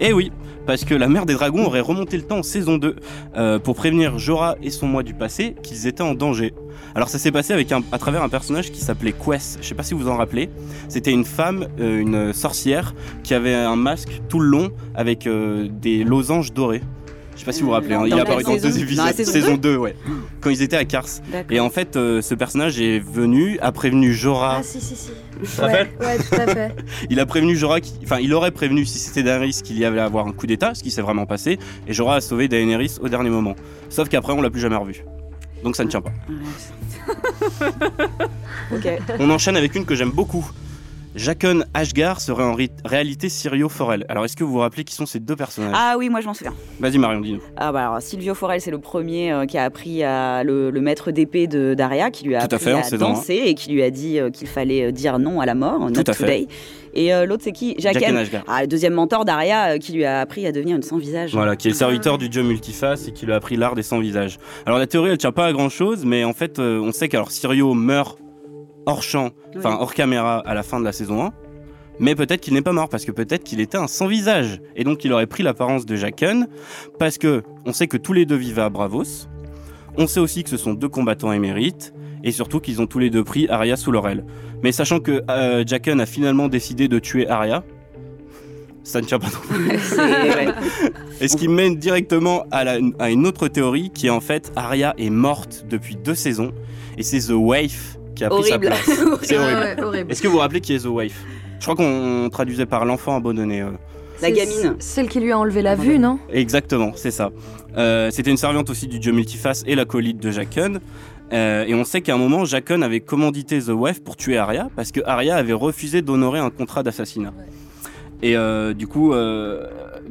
S8: Eh oui, parce que la mère des dragons aurait remonté le temps en saison 2 euh, pour prévenir Jorah et son moi du passé qu'ils étaient en danger. Alors ça s'est passé à travers un personnage qui s'appelait Quest, je sais pas si vous en rappelez. C'était une femme, euh, une sorcière, qui avait un masque tout le long avec euh, des losanges dorés. Je sais pas si vous vous rappelez, hein. il est apparu dans deux épisodes, saison, 2, ouais, quand ils étaient à Kars. Et en fait, ce personnage est venu, a prévenu Jorah.
S6: Ah si si si. Ouais, ouais, tout à fait.
S8: il a prévenu Jorah, enfin, il aurait prévenu si c'était Daenerys qu'il y avait à avoir un coup d'état, ce qui s'est vraiment passé, et Jorah a sauvé Daenerys au dernier moment. Sauf qu'après, on l'a plus jamais revu. Donc ça ne tient pas. On enchaîne avec une que j'aime beaucoup. Jaqen Ashgar serait en réalité Sirio Forel. Alors, est-ce que vous vous rappelez qui sont ces deux personnages?
S5: Ah oui, moi je m'en souviens.
S8: Vas-y, Marion, dis-nous.
S5: Ah bah alors, Silvio Forel, c'est le premier euh, qui a appris à le, maître d'épée de Daria, qui lui a appris à, danser et qui lui a dit euh, qu'il fallait euh, dire non à la mort, not Tout à today. Et l'autre, c'est qui? Jaqen Ashgar. Ah, le deuxième mentor d'Aria qui lui a appris à devenir une sans-visage.
S8: Voilà, qui est le serviteur du dieu multiface et qui lui a appris l'art des sans-visages. Alors, la théorie, elle tient pas à grand-chose, mais en fait, on sait qu'alors Sirio meurt hors champ, enfin hors caméra à la fin de la saison 1. Mais peut-être qu'il n'est pas mort parce que peut-être qu'il était un sans visage et donc il aurait pris l'apparence de Jaqen parce que on sait que tous les deux vivaient à Bravos. On sait aussi que ce sont deux combattants émérites et surtout qu'ils ont tous les deux pris Arya sous leur aile. Mais sachant que euh, Jaqen a finalement décidé de tuer Arya, ça ne tient pas non plus. et ce qui mène directement à, à, une autre théorie qui est en fait Arya est morte depuis deux saisons et c'est The Waif qui a pris sa place.
S5: C'est horrible.
S8: Est-ce que vous vous rappelez qui est The Waif je crois qu'on traduisait par l'enfant abandonné. Euh.
S5: La gamine.
S6: Celle qui lui a enlevé la vue, non?
S8: Exactement, c'est ça. Euh, c'était une servante aussi du dieu multiface et l'acolyte de Jaqen. Euh, et on sait qu'à un moment, Jaqen avait commandité The Wife pour tuer Arya parce que Arya avait refusé d'honorer un contrat d'assassinat. Et euh, du coup, euh,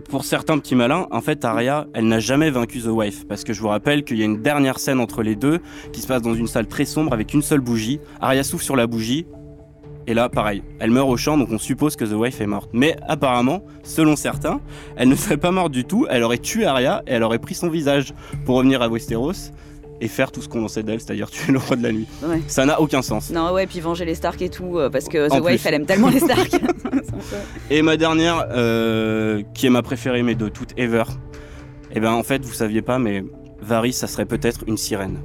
S8: pour certains petits malins, en fait, Arya, elle n'a jamais vaincu The Wife. Parce que je vous rappelle qu'il y a une dernière scène entre les deux qui se passe dans une salle très sombre avec une seule bougie. Arya souffle sur la bougie. Et là, pareil, elle meurt au champ, donc on suppose que The Wife est morte. Mais apparemment, selon certains, elle ne serait pas morte du tout. Elle aurait tué Arya et elle aurait pris son visage pour revenir à Westeros et faire tout ce qu'on sait d'elle, c'est-à-dire tuer le roi de la nuit.
S5: Ouais.
S8: Ça n'a aucun sens.
S5: Non, ouais, puis venger les Stark et tout, euh, parce que The
S8: En
S5: Wife,
S8: plus.
S5: elle aime tellement les Stark.
S8: Et ma dernière, euh, qui est ma préférée, mais de toutes ever, eh ben en fait, vous saviez pas, mais Varys, ça serait peut-être une sirène.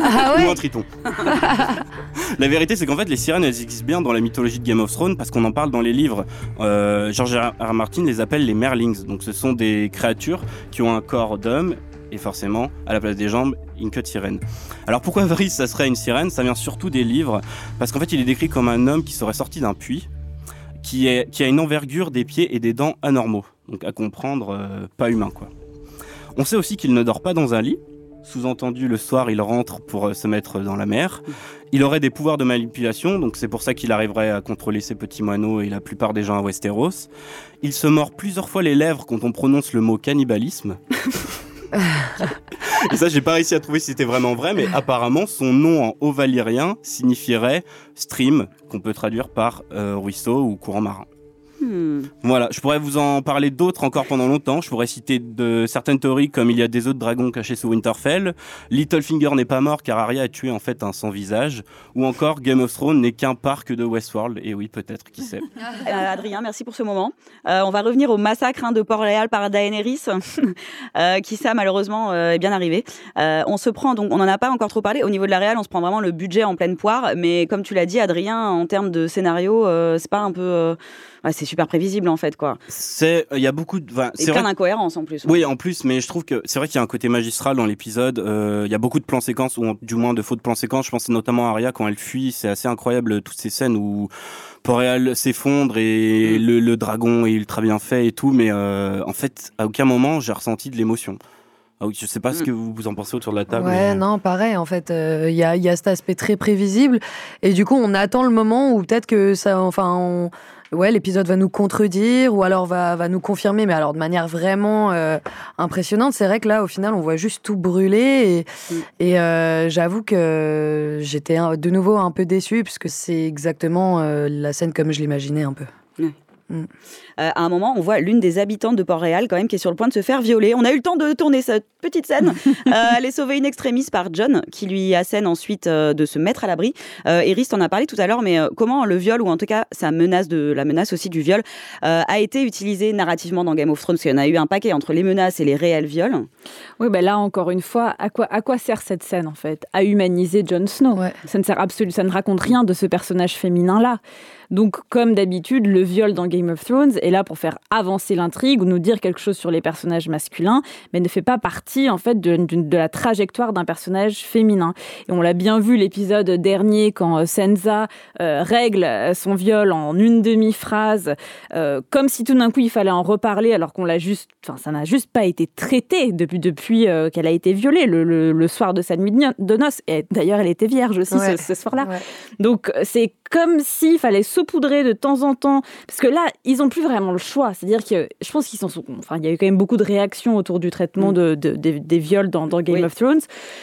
S6: Ah
S8: Ou un triton. la vérité, c'est qu'en fait, les sirènes, elles existent bien dans la mythologie de Game of Thrones parce qu'on en parle dans les livres. Euh, George R. R. Martin les appelle les merlings. Donc, ce sont des créatures qui ont un corps d'homme et forcément, à la place des jambes, une queue sirène. Alors, pourquoi Varys, ça serait une sirène? Ça vient surtout des livres parce qu'en fait, il est décrit comme un homme qui serait sorti d'un puits. Qui a une envergure des pieds et des dents anormaux, donc à comprendre euh, pas humain quoi. On sait aussi qu'il ne dort pas dans un lit, sous-entendu, le soir, il rentre pour euh, se mettre dans la mer. Il aurait des pouvoirs de manipulation, donc c'est pour ça qu'il arriverait à contrôler ses petits moineaux et la plupart des gens à Westeros. Il se mord plusieurs fois les lèvres quand on prononce le mot cannibalisme. et ça, j'ai pas réussi à trouver si c'était vraiment vrai, mais apparemment, son nom en haut valyrien signifierait stream, qu'on peut traduire par euh, ruisseau ou courant marin.
S5: Hmm.
S8: Voilà, je pourrais vous en parler d'autres encore pendant longtemps. Je pourrais citer de certaines théories comme il y a des autres dragons cachés sous Winterfell, Littlefinger n'est pas mort car Arya a tué en fait un sans visage, ou encore Game of Thrones n'est qu'un parc de Westworld. Et oui, peut-être, qui sait.
S5: Euh, Adrien, merci pour ce moment. Euh, on va revenir au massacre hein, de Port-Réal par Daenerys, euh, qui ça malheureusement est bien arrivé. On se prend donc, on n'en a pas encore trop parlé. Au niveau de la réal, on se prend vraiment le budget en pleine poire, mais comme tu l'as dit, Adrien, en termes de scénario, c'est pas un peu, ouais, c'est super prévisible en fait quoi.
S8: C'est, il y a beaucoup de, enfin,
S5: Et
S8: c'est
S5: plein d'incohérences en plus.
S8: Oui, en plus, mais je trouve que c'est vrai qu'il y a un côté magistral dans l'épisode. Euh, Il y a beaucoup de plans séquences, ou du moins de faux de plans séquences. Je pense notamment à Arya quand elle fuit. C'est assez incroyable toutes ces scènes où Port-Réal s'effondre et
S5: Mm.
S8: le, le dragon est ultra bien fait et tout. Mais euh, en fait, à aucun moment j'ai ressenti de l'émotion. Ah Je sais pas ce
S5: Mm.
S8: que vous, vous en pensez autour de la table.
S6: Ouais,
S8: mais-
S6: non, pareil, en fait, euh, il y, a, il y a cet aspect très prévisible. Et du coup, on attend le moment où peut-être que ça. Enfin, on- ouais, l'épisode va nous contredire ou alors va, va nous confirmer, mais alors de manière vraiment euh, impressionnante. C'est vrai que là, au final, on voit juste tout brûler. Et,
S5: Mm.
S6: et euh, j'avoue que j'étais de nouveau un peu déçue, puisque c'est exactement euh, la scène comme je l'imaginais un peu.
S5: Euh, à un moment, on voit l'une des habitantes de Port-Réal quand même qui est sur le point de se faire violer. On a eu le temps de tourner cette petite scène. Euh, elle est sauvée in extremis par John, qui lui assène ensuite euh, de se mettre à l'abri. Iris t'en a parlé tout à l'heure, mais comment le viol, ou en tout cas sa menace de la menace aussi du viol, a été utilisé narrativement dans Game of Thrones? Parce qu'il y en a eu un paquet entre les menaces et les réels viols.
S7: Oui, ben là, encore une fois, à quoi, à quoi sert cette scène, en fait? À humaniser Jon Snow.
S6: Ouais.
S7: Ça ne sert absolument, ça ne raconte rien de ce personnage féminin-là. Donc, comme d'habitude, le viol dans Game of Thrones est là pour faire avancer l'intrigue ou nous dire quelque chose sur les personnages masculins, mais ne fait pas partie, en fait, de, de- de la trajectoire d'un personnage féminin. Et on l'a bien vu l'épisode dernier quand euh, Sansa euh, règle euh, son viol en une demi-phrase, euh, comme si tout d'un coup il fallait en reparler, alors qu'on l'a juste, enfin, ça n'a juste pas été traité depuis, depuis euh, qu'elle a été violée le, le- le soir de sa nuit de no- de noces. Et d'ailleurs, elle était vierge aussi
S6: Ouais.
S7: ce, ce soir-là.
S6: Ouais.
S7: Donc c'est comme s'il fallait saupoudrer de temps en temps, parce que là, ils ont plus vraiment le choix. C'est-à-dire que je pense qu'ils sont, enfin, il y a eu quand même beaucoup de réactions autour du traitement de, de- des- des viols dans, dans Game
S5: Oui.
S7: of Thrones.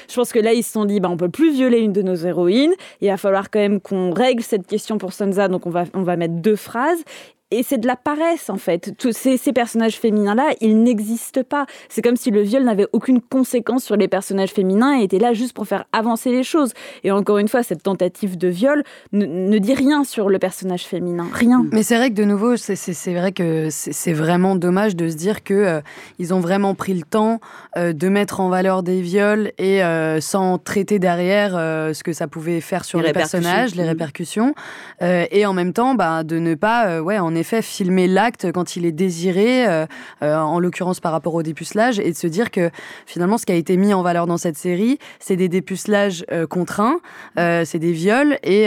S7: Je pense que là, ils se sont dit, bah, on peut plus violer une de nos héroïnes. Il va falloir quand même qu'on règle cette question pour Sansa, donc on va, on va mettre deux phrases. Et c'est de la paresse, en fait. Tous ces, ces personnages féminins-là, ils n'existent pas. C'est comme si le viol n'avait aucune conséquence sur les personnages féminins et était là juste pour faire avancer les choses. Et encore une fois, cette tentative de viol ne, ne dit rien sur le personnage féminin. Rien.
S6: Mais c'est vrai que de nouveau, c'est- vrai que c'est vraiment dommage de se dire que euh, ils ont vraiment pris le temps euh, de mettre en valeur des viols et euh, sans traiter derrière euh, ce que ça pouvait faire sur
S5: Les
S6: les, personnages, les
S5: Mhm.
S6: répercussions, et en même temps, bah, de ne pas, ouais, en effet, filmer l'acte quand il est désiré, euh, euh, en l'occurrence par rapport au dépucelage, et de se dire que finalement, ce qui a été mis en valeur dans cette série, c'est des dépucelages euh, contraints, c'est des viols et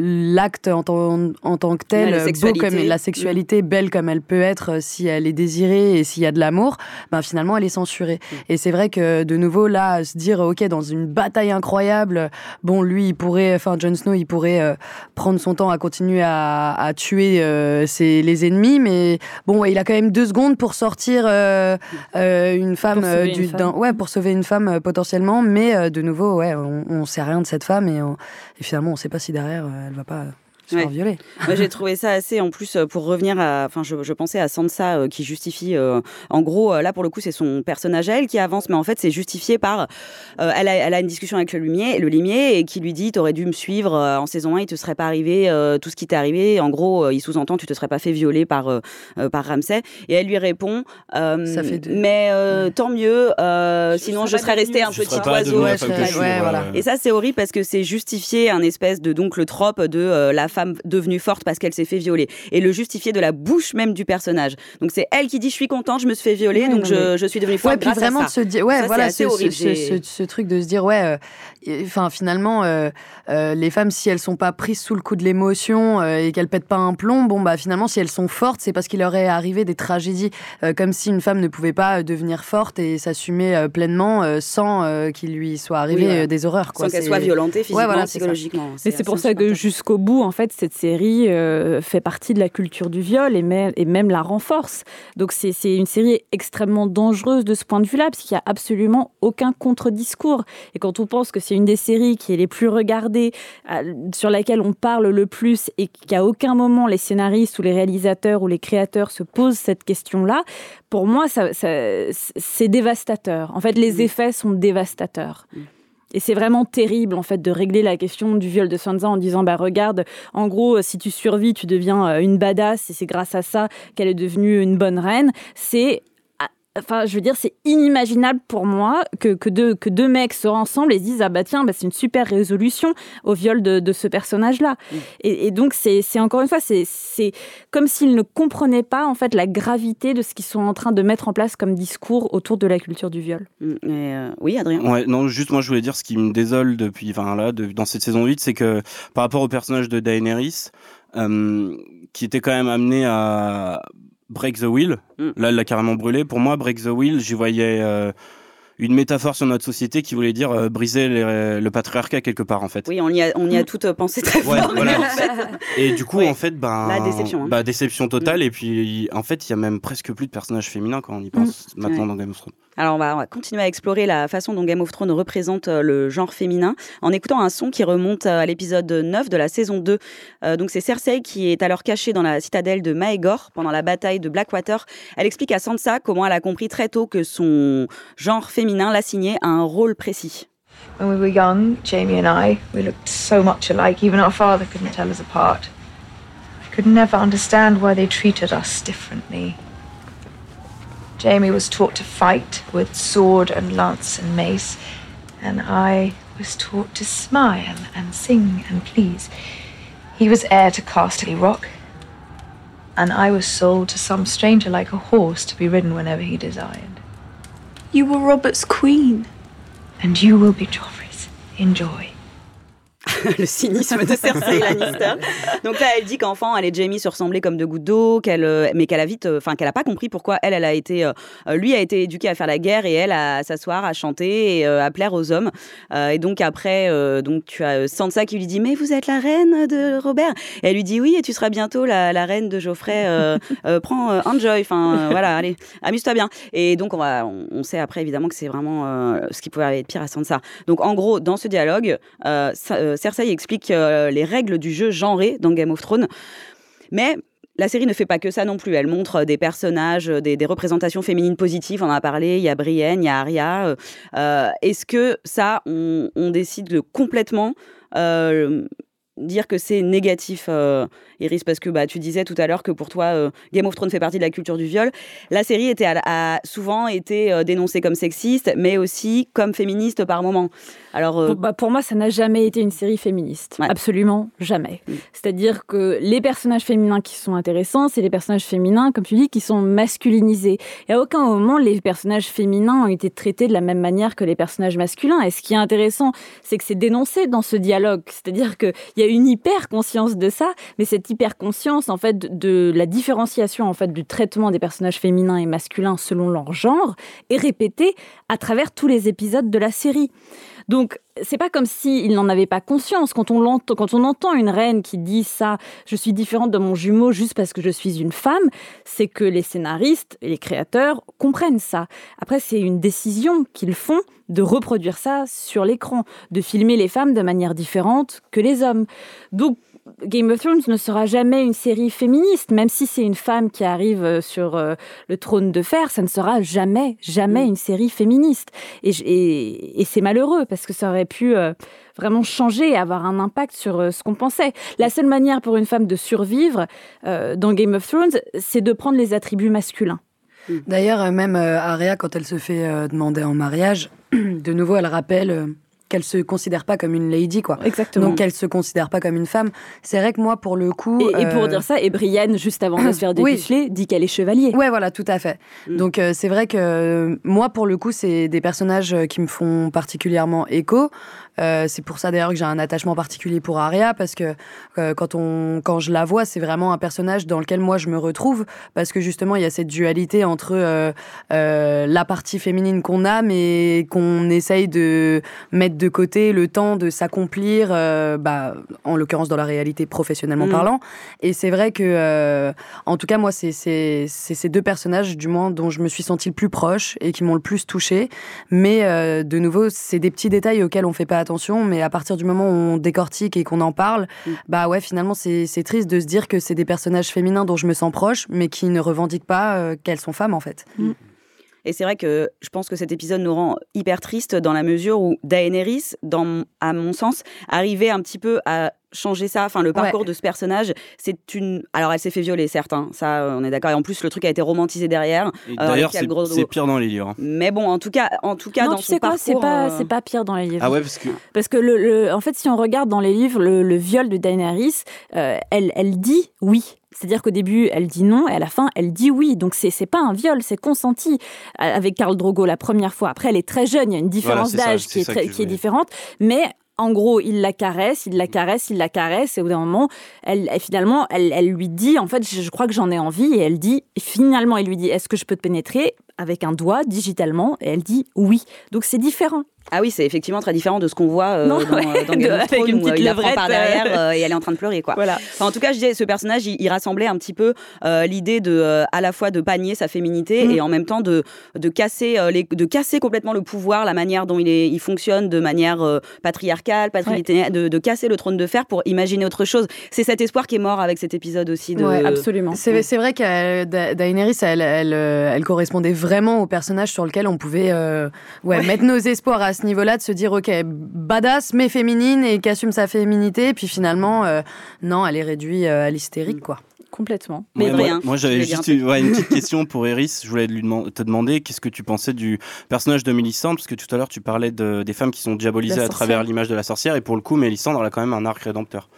S6: l'acte en, tant- en tant que tel,
S5: la
S6: beau
S5: sexualité.
S6: comme la sexualité, belle comme elle peut être si elle est désirée et s'il y a de l'amour, ben finalement elle est censurée. Et c'est vrai que de nouveau là, se dire ok dans une bataille incroyable, bon lui il pourrait, enfin Jon Snow il pourrait prendre son temps à continuer à, à tuer euh, c'est les ennemis, mais bon, il a quand même deux secondes pour sortir une femme du, ouais, pour sauver une femme potentiellement, mais de nouveau, ouais, on, on sait rien de cette femme et, et finalement, on sait pas si derrière elle va pas
S5: Ouais. Moi, j'ai trouvé ça assez, en plus, euh, pour revenir à. Enfin, je, pensais à Sansa euh, qui justifie. Euh, en gros, là, pour le coup, c'est son personnage elle qui avance, mais en fait, c'est justifié par. elle, a, elle, a, une discussion avec le limier, le limier et qui lui dit T'aurais dû me suivre en saison 1, il te serait pas arrivé tout ce qui t'est arrivé. En gros, il sous-entend Tu te serais pas fait violer par, par Ramsay. Et elle lui répond ça fait Mais tant mieux, sinon je serais resté un petit oiseau. Et ça, c'est horrible parce que c'est justifié un espèce de. Donc, le trope de la femme devenue forte parce qu'elle s'est fait violer. Et le justifier de la bouche même du personnage. Donc c'est elle qui dit je suis contente, je me suis fait violer, donc je, je, suis devenue forte. Ouais, puis vraiment à ça.
S6: de se dire, ouais, voilà, ce, ce, truc de se dire, ouais, euh, enfin finalement, euh, euh, les femmes, si elles sont pas prises sous le coup de l'émotion et qu'elles pètent pas un plomb, bon bah finalement, si elles sont fortes, c'est parce qu'il leur est arrivé des tragédies, comme si une femme ne pouvait pas devenir forte et s'assumer pleinement sans qu'il lui soit arrivé des horreurs.
S5: Quoi. Sans qu'elle soit violentée physiquement, voilà, psychologiquement.
S7: Mais c'est pour ça que jusqu'au bout, en fait, cette série euh, fait partie de la culture du viol et même, et même la renforce. Donc c'est une série extrêmement dangereuse de ce point de vue-là, parce qu'il n'y a absolument aucun contre-discours. Et quand on pense que c'est une des séries qui est les plus regardées, sur laquelle on parle le plus, et qu'à aucun moment les scénaristes ou les réalisateurs ou les créateurs se posent cette question-là, pour moi, ça, c'est dévastateur. En fait, les effets sont dévastateurs. Et c'est vraiment terrible, en fait, de régler la question du viol de Sansa en disant, bah, regarde, en gros, si tu survis, tu deviens euh, une badass et c'est grâce à ça qu'elle est devenue une bonne reine. C'est Enfin, je veux dire, c'est inimaginable pour moi que, que, deux, que deux mecs soient ensemble et se disent Ah bah tiens, bah, c'est une super résolution au viol de, de ce personnage-là. Et, et, donc, c'est encore une fois, c'est comme s'ils ne comprenaient pas en fait la gravité de ce qu'ils sont en train de mettre en place comme discours autour de la culture du viol.
S5: Mm, euh, oui, Adrien
S8: ouais, Non, juste moi, je voulais dire ce qui me désole depuis, enfin là, dans cette saison 8, c'est que par rapport au personnage de Daenerys, euh, qui était quand même amené à Break the Wheel. Mm. Là, elle l'a carrément brûlé. Pour moi, Break the Wheel, j'y voyais euh, une métaphore sur notre société qui voulait dire euh, briser le patriarcat quelque part, en fait.
S5: Oui, on y a, on y a mm. tout euh, pensé très fort.
S8: Et du coup, en fait, ben, La déception. Hein. Bah, déception totale. Mm. Et puis, en fait, il y a même presque plus de personnages féminins quand on y pense maintenant dans Game of Thrones.
S5: Alors on va, continuer à explorer la façon dont Game of Thrones représente euh, le genre féminin en écoutant un son qui remonte euh, à l'épisode 9 de la saison 2. Euh, donc c'est Cersei qui est alors cachée dans la citadelle de Maegor pendant la bataille de Blackwater. Elle explique à Sansa comment elle a compris très tôt que son genre féminin l'assignait à un rôle précis.
S9: When we were young, Jamie and I, we looked so much alike, even our father couldn't tell us apart. I could never understand why they treated us differently. Jamie was taught to fight with sword and lance and mace, and I was taught to smile and sing and please. He was heir to Casterly Rock, and I was sold to some stranger like a horse to be ridden whenever he desired.
S4: You were Robert's queen.
S9: And you will be Joffrey's. Enjoy.
S5: le cynisme de Cersei Lannister. Donc là, elle dit qu'enfant, elle et Jamie se ressemblaient comme deux gouttes d'eau, euh, mais qu'elle a vite, euh, enfin qu'elle a pas compris pourquoi elle, elle a été, euh, lui a été éduqué à faire la guerre et elle à s'asseoir, à chanter et à plaire aux hommes. et donc après, donc tu as Sansa qui lui dit mais vous êtes la reine de Robert. Et elle lui dit oui et tu seras bientôt la, reine de Geoffrey. prends enjoy, enfin voilà, allez, amuse-toi bien. Et donc on, sait après évidemment que c'est vraiment ce qui pouvait être pire à Sansa. Donc en gros, dans ce dialogue, Cersei explique euh, les règles du jeu genré dans Game of Thrones. Mais la série ne fait pas que ça non plus. Elle montre des personnages, des, représentations féminines positives. On en a parlé. Il y a Brienne, il y a Arya. Euh, est-ce que ça, on, décide de complètement euh, dire que c'est négatif, Iris, parce que bah, tu disais tout à l'heure que pour toi, Game of Thrones fait partie de la culture du viol. La série était, a souvent été dénoncée comme sexiste, mais aussi comme féministe par moments.
S7: Alors, euh, bah, pour moi, ça n'a jamais été une série féministe. Absolument jamais. Mm. C'est-à-dire que les personnages féminins qui sont intéressants, c'est les personnages féminins, comme tu dis, qui sont masculinisés. Et à aucun moment, les personnages féminins ont été traités de la même manière que les personnages masculins. Et ce qui est intéressant, c'est que c'est dénoncé dans ce dialogue. C'est-à-dire qu'il y a une hyper conscience de ça, mais cette hyper conscience, en fait, de la différenciation, en fait, du traitement des personnages féminins et masculins selon leur genre, est répétée à travers tous les épisodes de la série. Donc, c'est pas comme s'il n'en avait pas conscience. Quand on, l'entend, quand on entend une reine qui dit ça, je suis différente de mon jumeau juste parce que je suis une femme, c'est que les scénaristes et les créateurs comprennent ça. Après, c'est une décision qu'ils font de reproduire ça sur l'écran, de filmer les femmes de manière différente que les hommes. Donc, Game of Thrones ne sera jamais une série féministe, même si c'est une femme qui arrive euh, sur euh, le trône de fer, ça ne sera jamais, jamais mm. une série féministe. Et, c'est malheureux parce que ça aurait pu euh, vraiment changer et avoir un impact sur ce qu'on pensait. La seule manière pour une femme de survivre dans Game of Thrones, c'est de prendre les attributs masculins.
S6: D'ailleurs, même Arya, quand elle se fait demander en mariage, de nouveau, elle rappelle qu'elle se considère pas comme une lady, quoi.
S7: Exactement.
S6: Donc qu'elle se considère pas comme une femme. C'est vrai que moi, pour le coup.
S7: Et, pour euh, dire ça, et Brienne, juste avant de se faire dépuceler, dit qu'elle est chevalier.
S6: Ouais, voilà, tout à fait. Mm. Donc euh, c'est vrai que moi, pour le coup, c'est des personnages qui me font particulièrement écho. Euh, c'est pour ça d'ailleurs que j'ai un attachement particulier pour Arya parce que quand on quand je la vois, c'est vraiment un personnage dans lequel moi je me retrouve parce que justement il y a cette dualité entre la partie féminine qu'on a mais qu'on essaye de mettre de côté le temps de s'accomplir, euh, bah, en l'occurrence dans la réalité professionnellement mm. parlant. Et c'est vrai que, euh, en tout cas, moi, c'est ces deux personnages, du moins, dont je me suis sentie le plus proche et qui m'ont le plus touchée. Mais euh, de nouveau, c'est des petits détails auxquels on fait pas attention, mais à partir du moment où on décortique et qu'on en parle, mm. bah ouais, finalement, c'est triste de se dire que c'est des personnages féminins dont je me sens proche, mais qui ne revendiquent pas qu'elles sont femmes, en fait.
S5: Mm. Et c'est vrai que je pense que cet épisode nous rend hyper triste dans la mesure où Daenerys, dans, à mon sens, arrivait un petit peu à changer ça. Enfin, le parcours de ce personnage, c'est une. Alors, elle s'est fait violer, certes, hein. ça, on est d'accord. Et en plus, le truc a été romantisé derrière.
S8: Euh, d'ailleurs, c'est pire dans les livres. Hein.
S5: Mais bon, en tout cas, en tout cas,
S7: non,
S5: dans
S7: tu sais
S5: quoi,
S7: c'est pas, euh, c'est pas pire dans les livres.
S8: Ah ouais, parce que.
S7: Parce que le, en fait, si on regarde dans les livres, le, viol de Daenerys, euh, elle, elle dit oui. C'est-à-dire qu'au début, elle dit non, et à la fin, elle dit oui. Donc, c'est n'est pas un viol, c'est consenti avec Karl Drogo la première fois. Après, elle est très jeune, il y a une différence d'âge qui, est, qui est différente. Mais en gros, il la caresse, il la caresse, il la caresse, et au bout d'un moment, elle, finalement, elle, lui dit, en fait, je, crois que j'en ai envie, et elle dit, finalement, il lui dit, est-ce que je peux te pénétrer avec un doigt, digitalement, et elle dit oui. Donc c'est différent.
S5: Ah oui, c'est effectivement très différent de ce qu'on voit euh, dans, euh, dans, Game of Thrones où euh, il la prend par derrière et elle est en train de pleurer quoi.
S7: Voilà.
S5: en tout cas, je disais, ce personnage, il, rassemblait un petit peu l'idée de à la fois de panier sa féminité mm. et en même temps de de casser les, de casser complètement le pouvoir, la manière dont il est il fonctionne de manière patriarcale, de, de, casser le trône de fer pour imaginer autre chose. C'est cet espoir qui est mort avec cet épisode aussi. De...
S7: absolument.
S6: C'est vrai que Daenerys, elle, elle, elle, correspondait vraiment au personnage sur lequel on pouvait ouais, mettre nos espoirs à ce niveau-là de se dire, ok, badass mais féminine et qui assume sa féminité. Et puis finalement, euh, non, elle est réduite euh, à l'hystérique, quoi.
S7: Complètement.
S8: Mais rien. Moi, j'avais juste une, petite question pour Eris. Je voulais lui te demander qu'est-ce que tu pensais du personnage de Mélissandre, parce que tout à l'heure, tu parlais de, des femmes qui sont diabolisées à travers l'image de la sorcière. Et pour le coup, Mélissandre, elle a quand même un arc rédempteur.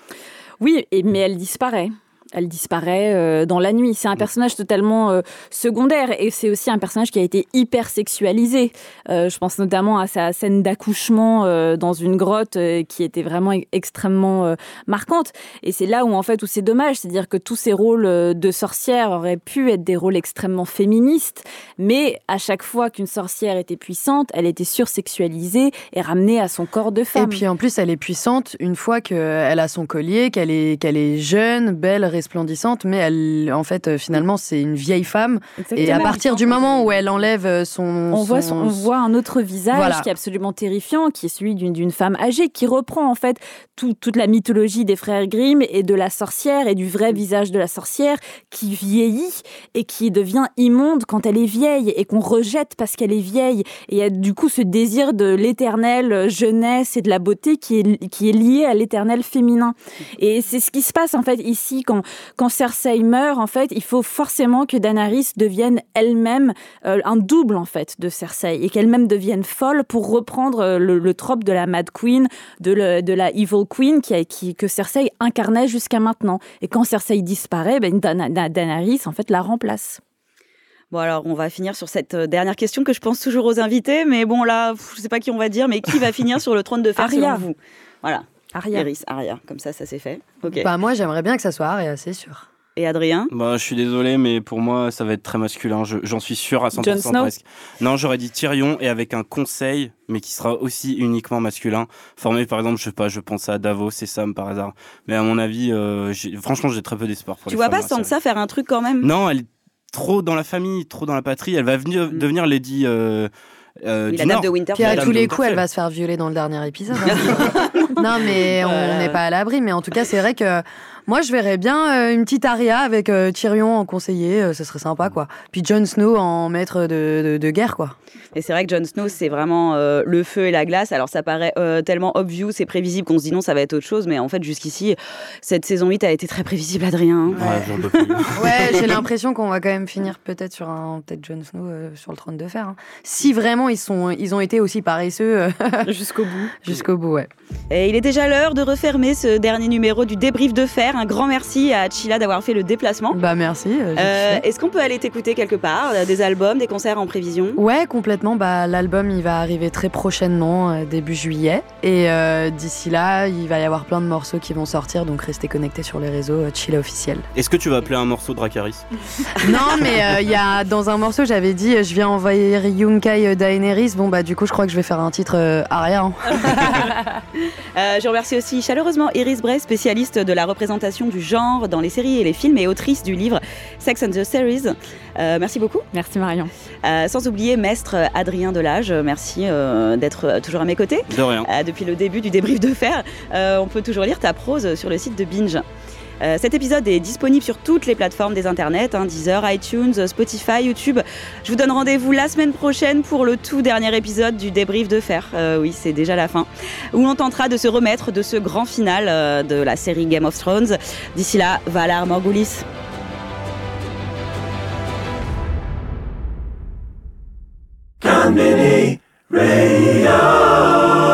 S7: Oui, mais elle disparaît elle disparaît euh, dans la nuit. C'est un mm. personnage totalement euh, secondaire et c'est aussi un personnage qui a été hyper sexualisé. Euh, je pense notamment à sa scène d'accouchement dans une grotte qui était vraiment e-, extrêmement marquante. Et c'est là où en fait où c'est dommage, c'est-à-dire que tous ces rôles de sorcière auraient pu être des rôles extrêmement féministes, mais à chaque fois qu'une sorcière était puissante, elle était sursexualisée et ramenée à son corps de femme. Et
S6: puis en plus, elle est puissante une fois qu'elle a son collier, qu'elle est qu'elle est jeune, belle, resplendissante, mais elle, en fait, euh, finalement, c'est une vieille femme. Et à partir du moment où elle enlève euh, son,
S7: on voit, on voit un autre visage qui est absolument terrifiant, qui est celui d'une femme âgée, qui reprend en fait toute la mythologie des frères Grimm et de la sorcière et du vrai visage de la sorcière qui vieillit et qui devient immonde quand elle est vieille et qu'on rejette parce qu'elle est vieille. Et il y a du coup ce désir de l'éternelle jeunesse et de la beauté qui est, qui est lié à l'éternel féminin. Et c'est ce qui se passe en fait ici quand, quand Cersei meurt, en fait, il faut forcément que Daenerys devienne elle-même euh, un double en fait de Cersei et qu'elle-même devienne folle pour reprendre euh, le, trope de la Mad Queen, de, de la Evil Queen qui, qui, que Cersei incarnait jusqu'à maintenant. Et quand Cersei disparaît, ben, Daenerys en fait la remplace.
S5: Bon alors on va finir sur cette euh, dernière question que je pense toujours aux invités, mais bon là je sais pas qui on va dire, mais qui va finir sur le trône de fer selon vous? Voilà.
S7: Aria.
S5: Aria, comme ça, ça s'est fait.
S6: Bah moi, j'aimerais bien que ça soit Aria, c'est sûr.
S5: Et Adrien?
S8: Bah, je suis désolé, mais pour moi, ça va être très masculin. J'en suis sûr à 100% presque. Non, j'aurais dit Tyrion et avec un conseil, mais qui sera aussi uniquement masculin. Formé, par exemple, je sais pas, je pense à Davos et Sam par hasard. Mais à mon avis, euh, franchement, j'ai très peu d'espoir pour
S5: Tu
S8: vois
S5: pas sans que ça faire un truc quand même?
S8: Non, elle est trop dans la famille, trop dans la patrie. Elle va venir, mm. devenir Lady. Euh,
S5: euh, la dame de Winterfell.
S6: Puis à tous les coups, elle va se faire violer dans le dernier épisode. Hein. non, mais on n'est pas à l'abri. Mais en tout cas, c'est vrai que moi, je verrais bien euh, une petite aria avec euh, Tyrion en conseiller, euh, ce serait sympa, quoi. Puis Jon Snow en maître de, de, guerre, quoi.
S5: Et c'est vrai que Jon Snow, c'est vraiment le feu et la glace. Alors, ça paraît tellement obvious, c'est prévisible qu'on se dit non, ça va être autre chose. Mais en fait, jusqu'ici, cette saison 8 a été très prévisible, Adrien.
S8: Ouais,
S6: ouais j'ai l'impression qu'on va quand même finir peut-être sur un peut-être Jon Snow sur le trône de fer. Hein. Si vraiment ils, sont, ils ont été aussi paresseux.
S7: Jusqu'au bout.
S6: Jusqu'au bout, ouais.
S5: Et il est déjà l'heure de refermer ce dernier numéro du débrief de fer. Un grand merci à Chila d'avoir fait le déplacement.
S6: Bah merci. Euh,
S5: euh, est-ce qu'on peut aller t'écouter quelque part euh, Des albums, des concerts en prévision?
S6: Ouais, complètement. Bah, L'album, il va arriver très prochainement, début juillet. Et d'ici là, il va y avoir plein de morceaux qui vont sortir, donc restez connectés sur les réseaux Chila officiel.
S8: Est-ce que tu vas appeler un morceau Dracaris?
S6: Non, mais il y a, dans un morceau, j'avais dit je viens envoyer Yunkai Daenerys. Bon, bah du coup, je crois que je vais faire un titre Aria. Hein.
S5: je remercie aussi chaleureusement Iris Bray, spécialiste de la représentation du genre dans les séries et les films et autrice du livre Sex and the Series. Euh, merci beaucoup.
S7: Merci Marion.
S5: Euh, sans oublier Maître Adrien Delage, merci euh, d'être toujours à mes côtés.
S8: De rien.
S5: depuis le début du débrief de fer, on peut toujours lire ta prose sur le site de Binge. Euh, cet épisode est disponible sur toutes les plateformes des internets, hein, Deezer, iTunes, Spotify, YouTube. Je vous donne rendez-vous la semaine prochaine pour le tout dernier épisode du débrief de fer. Euh, oui, c'est déjà la fin. Où on tentera de se remettre de ce grand final euh, de la série Game of Thrones. D'ici là, Valar Morgulis. Radio.